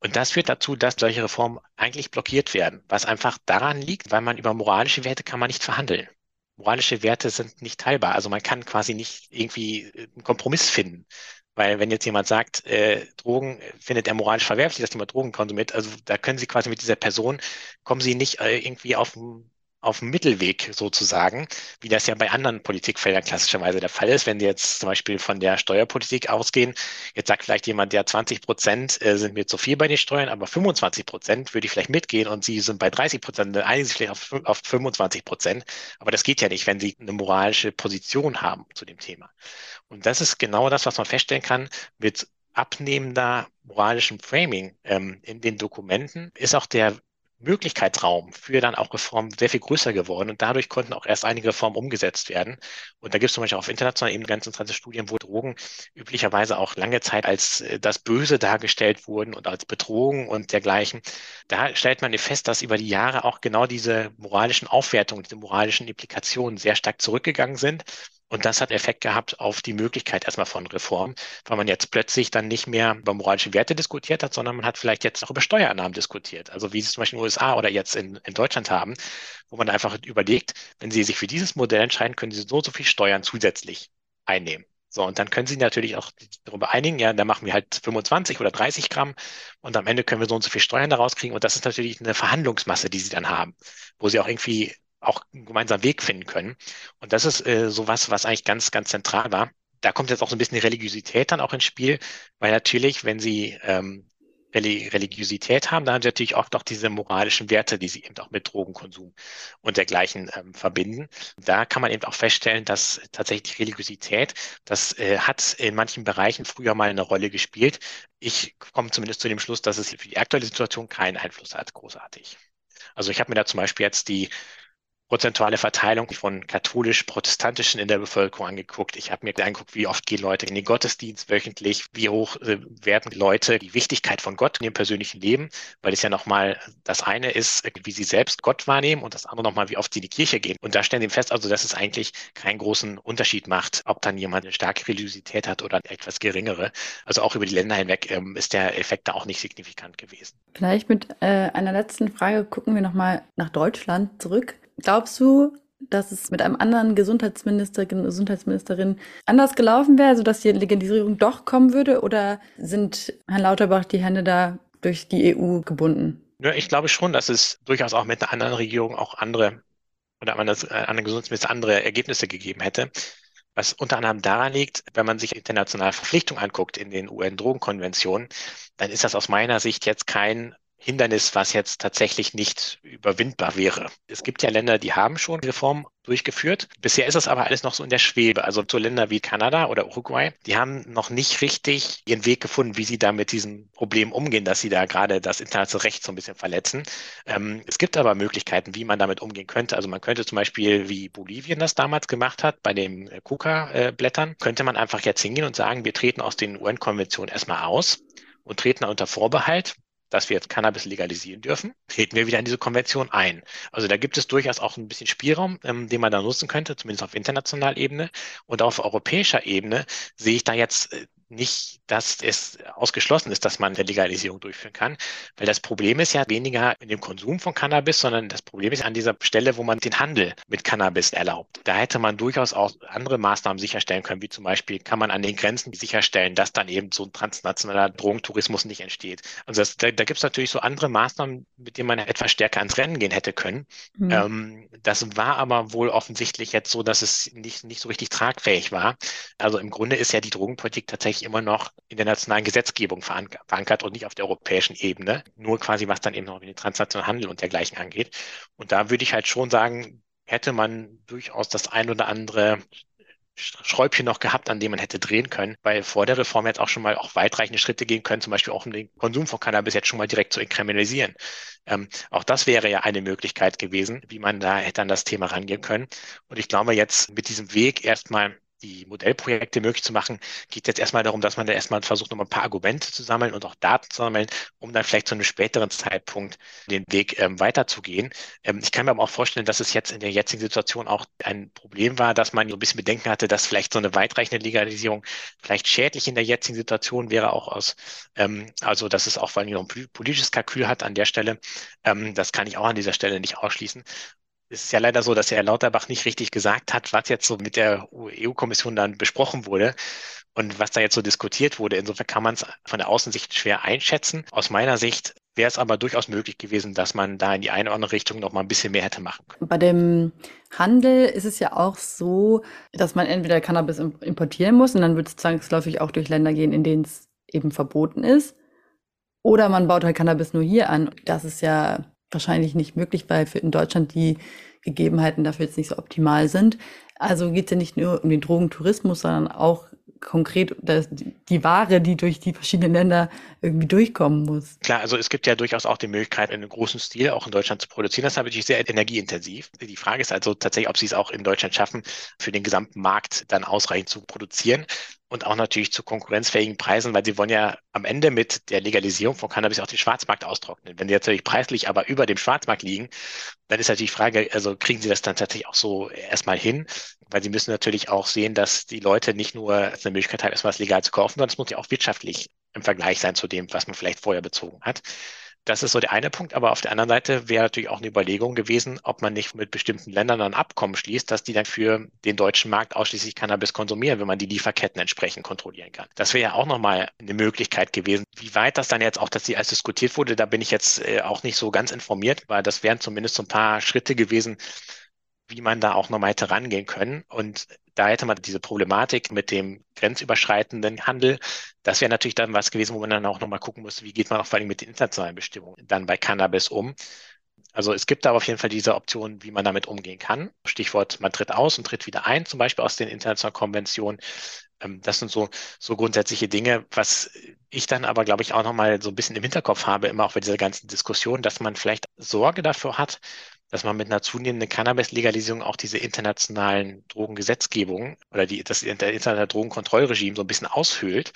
Und das führt dazu, dass solche Reformen eigentlich blockiert werden, was einfach daran liegt, weil man über moralische Werte kann man nicht verhandeln. Moralische Werte sind nicht teilbar. Also man kann quasi nicht irgendwie äh, einen Kompromiss finden. Weil wenn jetzt jemand sagt, äh, Drogen findet er moralisch verwerflich, dass jemand Drogen konsumiert, also da können Sie quasi mit dieser Person, kommen Sie nicht äh, irgendwie auf auf dem Mittelweg sozusagen, wie das ja bei anderen Politikfeldern klassischerweise der Fall ist. Wenn Sie jetzt zum Beispiel von der Steuerpolitik ausgehen, jetzt sagt vielleicht jemand, ja, 20 Prozent äh, sind mir zu viel bei den Steuern, aber 25 Prozent würde ich vielleicht mitgehen und Sie sind bei 30 Prozent, dann einigen Sie vielleicht auf, auf 25 Prozent. Aber das geht ja nicht, wenn Sie eine moralische Position haben zu dem Thema. Und das ist genau das, was man feststellen kann mit abnehmender moralischem Framing ähm, in den Dokumenten ist auch der Möglichkeitsraum für dann auch Reformen sehr viel größer geworden und dadurch konnten auch erst einige Reformen umgesetzt werden. Und da gibt es zum Beispiel auf internationaler Ebene ganz interessante Studien, wo Drogen üblicherweise auch lange Zeit als äh, das Böse dargestellt wurden und als Bedrohung und dergleichen. Da stellt man fest, dass über die Jahre auch genau diese moralischen Aufwertungen, diese moralischen Implikationen sehr stark zurückgegangen sind und das hat Effekt gehabt auf die Möglichkeit erstmal von Reform, weil man jetzt plötzlich dann nicht mehr über moralische Werte diskutiert hat, sondern man hat vielleicht jetzt auch über Steuerannahmen diskutiert. Also wie sie zum Beispiel in den USA oder jetzt in, in Deutschland haben, wo man einfach überlegt, wenn sie sich für dieses Modell entscheiden, können sie so, so viel Steuern zusätzlich einnehmen. So, und dann können Sie natürlich auch darüber einigen, ja, da machen wir halt 25 oder 30 Gramm und am Ende können wir so und so viel Steuern daraus kriegen. Und das ist natürlich eine Verhandlungsmasse, die Sie dann haben, wo Sie auch irgendwie auch einen gemeinsamen Weg finden können. Und das ist äh, sowas, was eigentlich ganz, ganz zentral war. Da kommt jetzt auch so ein bisschen die Religiosität dann auch ins Spiel, weil natürlich, wenn Sie ähm, Religiosität haben, dann haben sie natürlich auch diese moralischen Werte, die sie eben auch mit Drogenkonsum und dergleichen ähm, verbinden. Da kann man eben auch feststellen, dass tatsächlich Religiosität, das äh, hat in manchen Bereichen früher mal eine Rolle gespielt. Ich komme zumindest zu dem Schluss, dass es für die aktuelle Situation keinen Einfluss hat, großartig. Also ich habe mir da zum Beispiel jetzt die prozentuale Verteilung von katholisch-protestantischen in der Bevölkerung angeguckt. Ich habe mir angeguckt, wie oft gehen Leute in den Gottesdienst wöchentlich, wie hoch äh, werden Leute die Wichtigkeit von Gott in ihrem persönlichen Leben, weil es ja nochmal das eine ist, wie sie selbst Gott wahrnehmen und das andere nochmal, wie oft sie in die Kirche gehen. Und da stellen sie fest, also dass es eigentlich keinen großen Unterschied macht, ob dann jemand eine starke Religiosität hat oder etwas geringere. Also auch über die Länder hinweg ähm, ist der Effekt da auch nicht signifikant gewesen. Vielleicht mit äh, einer letzten Frage gucken wir nochmal nach Deutschland zurück. Glaubst du, dass es mit einem anderen Gesundheitsminister, Gesundheitsministerin anders gelaufen wäre, sodass die Legalisierung doch kommen würde? Oder sind Herrn Lauterbach die Hände da durch die EU gebunden? Ja, ich glaube schon, dass es durchaus auch mit einer anderen Regierung auch andere oder einem äh, anderen Gesundheitsminister andere Ergebnisse gegeben hätte. Was unter anderem daran liegt, wenn man sich internationale Verpflichtungen anguckt in den UN-Drogenkonventionen, dann ist das aus meiner Sicht jetzt kein Hindernis, was jetzt tatsächlich nicht überwindbar wäre. Es gibt ja Länder, die haben schon Reformen durchgeführt. Bisher ist das aber alles noch so in der Schwebe. Also so Länder wie Kanada oder Uruguay, die haben noch nicht richtig ihren Weg gefunden, wie sie da mit diesem Problem umgehen, dass sie da gerade das internationale Recht so ein bisschen verletzen. Ähm, es gibt aber Möglichkeiten, wie man damit umgehen könnte. Also man könnte zum Beispiel, wie Bolivien das damals gemacht hat, bei den Kuka-Blättern, könnte man einfach jetzt hingehen und sagen, wir treten aus den UN-Konventionen erstmal aus und treten unter Vorbehalt, dass wir jetzt Cannabis legalisieren dürfen, treten wir wieder in diese Konvention ein. Also da gibt es durchaus auch ein bisschen Spielraum, ähm, den man da nutzen könnte, zumindest auf internationaler Ebene. Und auf europäischer Ebene sehe ich da jetzt äh, nicht, dass es ausgeschlossen ist, dass man eine Legalisierung durchführen kann. Weil das Problem ist ja weniger in dem Konsum von Cannabis, sondern das Problem ist an dieser Stelle, wo man den Handel mit Cannabis erlaubt. Da hätte man durchaus auch andere Maßnahmen sicherstellen können, wie zum Beispiel kann man an den Grenzen sicherstellen, dass dann eben so ein transnationaler Drogentourismus nicht entsteht. Also das, da, da gibt es natürlich so andere Maßnahmen, mit denen man etwas stärker ans Rennen gehen hätte können. Mhm. Ähm, das war aber wohl offensichtlich jetzt so, dass es nicht, nicht so richtig tragfähig war. Also im Grunde ist ja die Drogenpolitik tatsächlich eigentlich immer noch in der nationalen Gesetzgebung verankert und nicht auf der europäischen Ebene. Nur quasi, was dann eben noch den transnationalen Handel und dergleichen angeht. Und da würde ich halt schon sagen, hätte man durchaus das ein oder andere Schräubchen noch gehabt, an dem man hätte drehen können, weil vor der Reform jetzt auch schon mal auch weitreichende Schritte gehen können, zum Beispiel auch um den Konsum von Cannabis jetzt schon mal direkt zu entkriminalisieren. Ähm, auch das wäre ja eine Möglichkeit gewesen, wie man da hätte an das Thema rangehen können. Und ich glaube jetzt mit diesem Weg erstmal die Modellprojekte möglich zu machen, geht jetzt erstmal darum, dass man da erstmal versucht, noch ein paar Argumente zu sammeln und auch Daten zu sammeln, um dann vielleicht zu einem späteren Zeitpunkt den Weg ähm, weiterzugehen. Ähm, ich kann mir aber auch vorstellen, dass es jetzt in der jetzigen Situation auch ein Problem war, dass man so ein bisschen Bedenken hatte, dass vielleicht so eine weitreichende Legalisierung vielleicht schädlich in der jetzigen Situation wäre, auch aus, ähm, also dass es auch vor allem ein politisches Kalkül hat an der Stelle. Ähm, das kann ich auch an dieser Stelle nicht ausschließen es ist ja leider so, dass Herr Lauterbach nicht richtig gesagt hat, was jetzt so mit der EU-Kommission dann besprochen wurde und was da jetzt so diskutiert wurde. Insofern kann man es von der Außensicht schwer einschätzen. Aus meiner Sicht wäre es aber durchaus möglich gewesen, dass man da in die eine oder andere Richtung noch mal ein bisschen mehr hätte machen können. Bei dem Handel ist es ja auch so, dass man entweder Cannabis importieren muss und dann wird es zwangsläufig auch durch Länder gehen, in denen es eben verboten ist. Oder man baut halt Cannabis nur hier an. Das ist ja wahrscheinlich nicht möglich, weil für in Deutschland die Gegebenheiten dafür jetzt nicht so optimal sind. Also geht es ja nicht nur um den Drogentourismus, sondern auch konkret das, die Ware, die durch die verschiedenen Länder irgendwie durchkommen muss. Klar, also es gibt ja durchaus auch die Möglichkeit, in einem großen Stil auch in Deutschland zu produzieren. Das ist natürlich sehr energieintensiv. Die Frage ist also tatsächlich, ob sie es auch in Deutschland schaffen, für den gesamten Markt dann ausreichend zu produzieren und auch natürlich zu konkurrenzfähigen Preisen, weil sie wollen ja am Ende mit der Legalisierung von Cannabis auch den Schwarzmarkt austrocknen. Wenn sie natürlich preislich aber über dem Schwarzmarkt liegen, dann ist natürlich die Frage, also kriegen sie das dann tatsächlich auch so erstmal hin? Weil sie müssen natürlich auch sehen, dass die Leute nicht nur eine Möglichkeit haben, erstmal was legal zu kaufen, sondern es muss ja auch wirtschaftlich im Vergleich sein zu dem, was man vielleicht vorher bezogen hat. Das ist so der eine Punkt. Aber auf der anderen Seite wäre natürlich auch eine Überlegung gewesen, ob man nicht mit bestimmten Ländern ein Abkommen schließt, dass die dann für den deutschen Markt ausschließlich Cannabis konsumieren, wenn man die Lieferketten entsprechend kontrollieren kann. Das wäre ja auch nochmal eine Möglichkeit gewesen. Wie weit das dann jetzt auch, dass sie als diskutiert wurde, da bin ich jetzt äh, auch nicht so ganz informiert, weil das wären zumindest so ein paar Schritte gewesen, wie man da auch nochmal hätte rangehen können. Und da hätte man diese Problematik mit dem grenzüberschreitenden Handel. Das wäre natürlich dann was gewesen, wo man dann auch nochmal gucken muss, wie geht man auch vor allem mit den internationalen Bestimmungen dann bei Cannabis um. Also es gibt da auf jeden Fall diese Option, wie man damit umgehen kann. Stichwort, man tritt aus und tritt wieder ein, zum Beispiel aus den internationalen Konventionen. Ähm, das sind so, so grundsätzliche Dinge, was ich dann aber, glaube ich, auch nochmal so ein bisschen im Hinterkopf habe, immer auch bei dieser ganzen Diskussion, dass man vielleicht Sorge dafür hat, dass man mit einer zunehmenden Cannabis-Legalisierung auch diese internationalen Drogengesetzgebungen oder die, das internationale Drogenkontrollregime so ein bisschen aushöhlt.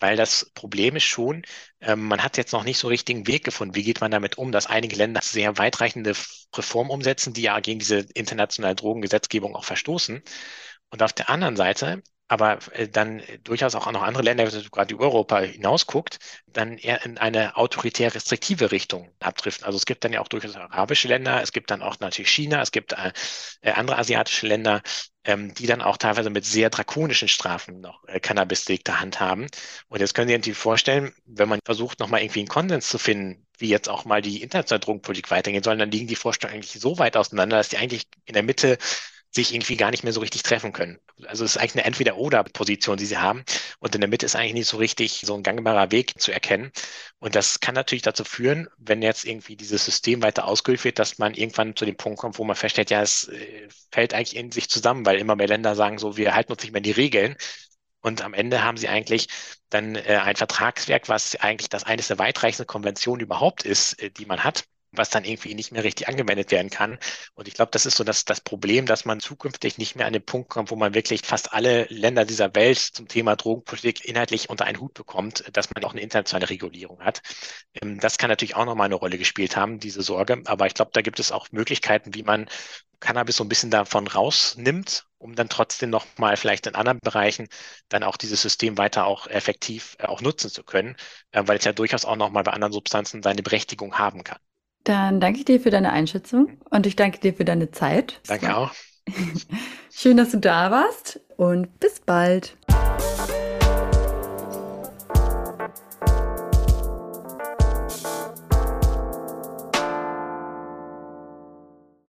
Weil das Problem ist schon, ähm, man hat jetzt noch nicht so richtigen Weg gefunden. Wie geht man damit um, dass einige Länder sehr weitreichende Reformen umsetzen, die ja gegen diese internationale Drogengesetzgebung auch verstoßen. Und auf der anderen Seite aber äh, dann durchaus auch noch andere Länder, wenn gerade über Europa hinausguckt, dann eher in eine autoritär restriktive Richtung abdriften. Also es gibt dann ja auch durchaus arabische Länder, es gibt dann auch natürlich China, es gibt äh, äh andere asiatische Länder, ähm, die dann auch teilweise mit sehr drakonischen Strafen noch äh, Cannabis-Delikte handhaben. Und jetzt können Sie sich vorstellen, wenn man versucht, nochmal irgendwie einen Konsens zu finden, wie jetzt auch mal die internationale Drogenpolitik weitergehen soll, dann liegen die Vorstellungen eigentlich so weit auseinander, dass die eigentlich in der Mitte sich irgendwie gar nicht mehr so richtig treffen können. Also es ist eigentlich eine Entweder-Oder-Position, die sie haben. Und in der Mitte ist eigentlich nicht so richtig so ein gangbarer Weg zu erkennen. Und das kann natürlich dazu führen, wenn jetzt irgendwie dieses System weiter ausgehöhlt wird, dass man irgendwann zu dem Punkt kommt, wo man feststellt, ja, es äh, fällt eigentlich in sich zusammen, weil immer mehr Länder sagen so, wir halten uns nicht mehr an die Regeln. Und am Ende haben sie eigentlich dann äh, ein Vertragswerk, was eigentlich das eines der weitreichsten Konventionen überhaupt ist, äh, die man hat was dann irgendwie nicht mehr richtig angewendet werden kann. Und ich glaube, das ist so das, das Problem, dass man zukünftig nicht mehr an den Punkt kommt, wo man wirklich fast alle Länder dieser Welt zum Thema Drogenpolitik inhaltlich unter einen Hut bekommt, dass man auch eine internationale Regulierung hat. Ähm, das kann natürlich auch nochmal eine Rolle gespielt haben, diese Sorge. Aber ich glaube, da gibt es auch Möglichkeiten, wie man Cannabis so ein bisschen davon rausnimmt, um dann trotzdem nochmal vielleicht in anderen Bereichen dann auch dieses System weiter auch effektiv äh, auch nutzen zu können, äh, weil es ja durchaus auch nochmal bei anderen Substanzen seine Berechtigung haben kann. Dann danke ich dir für deine Einschätzung und ich danke dir für deine Zeit. Danke auch. Schön, dass du da warst und bis bald.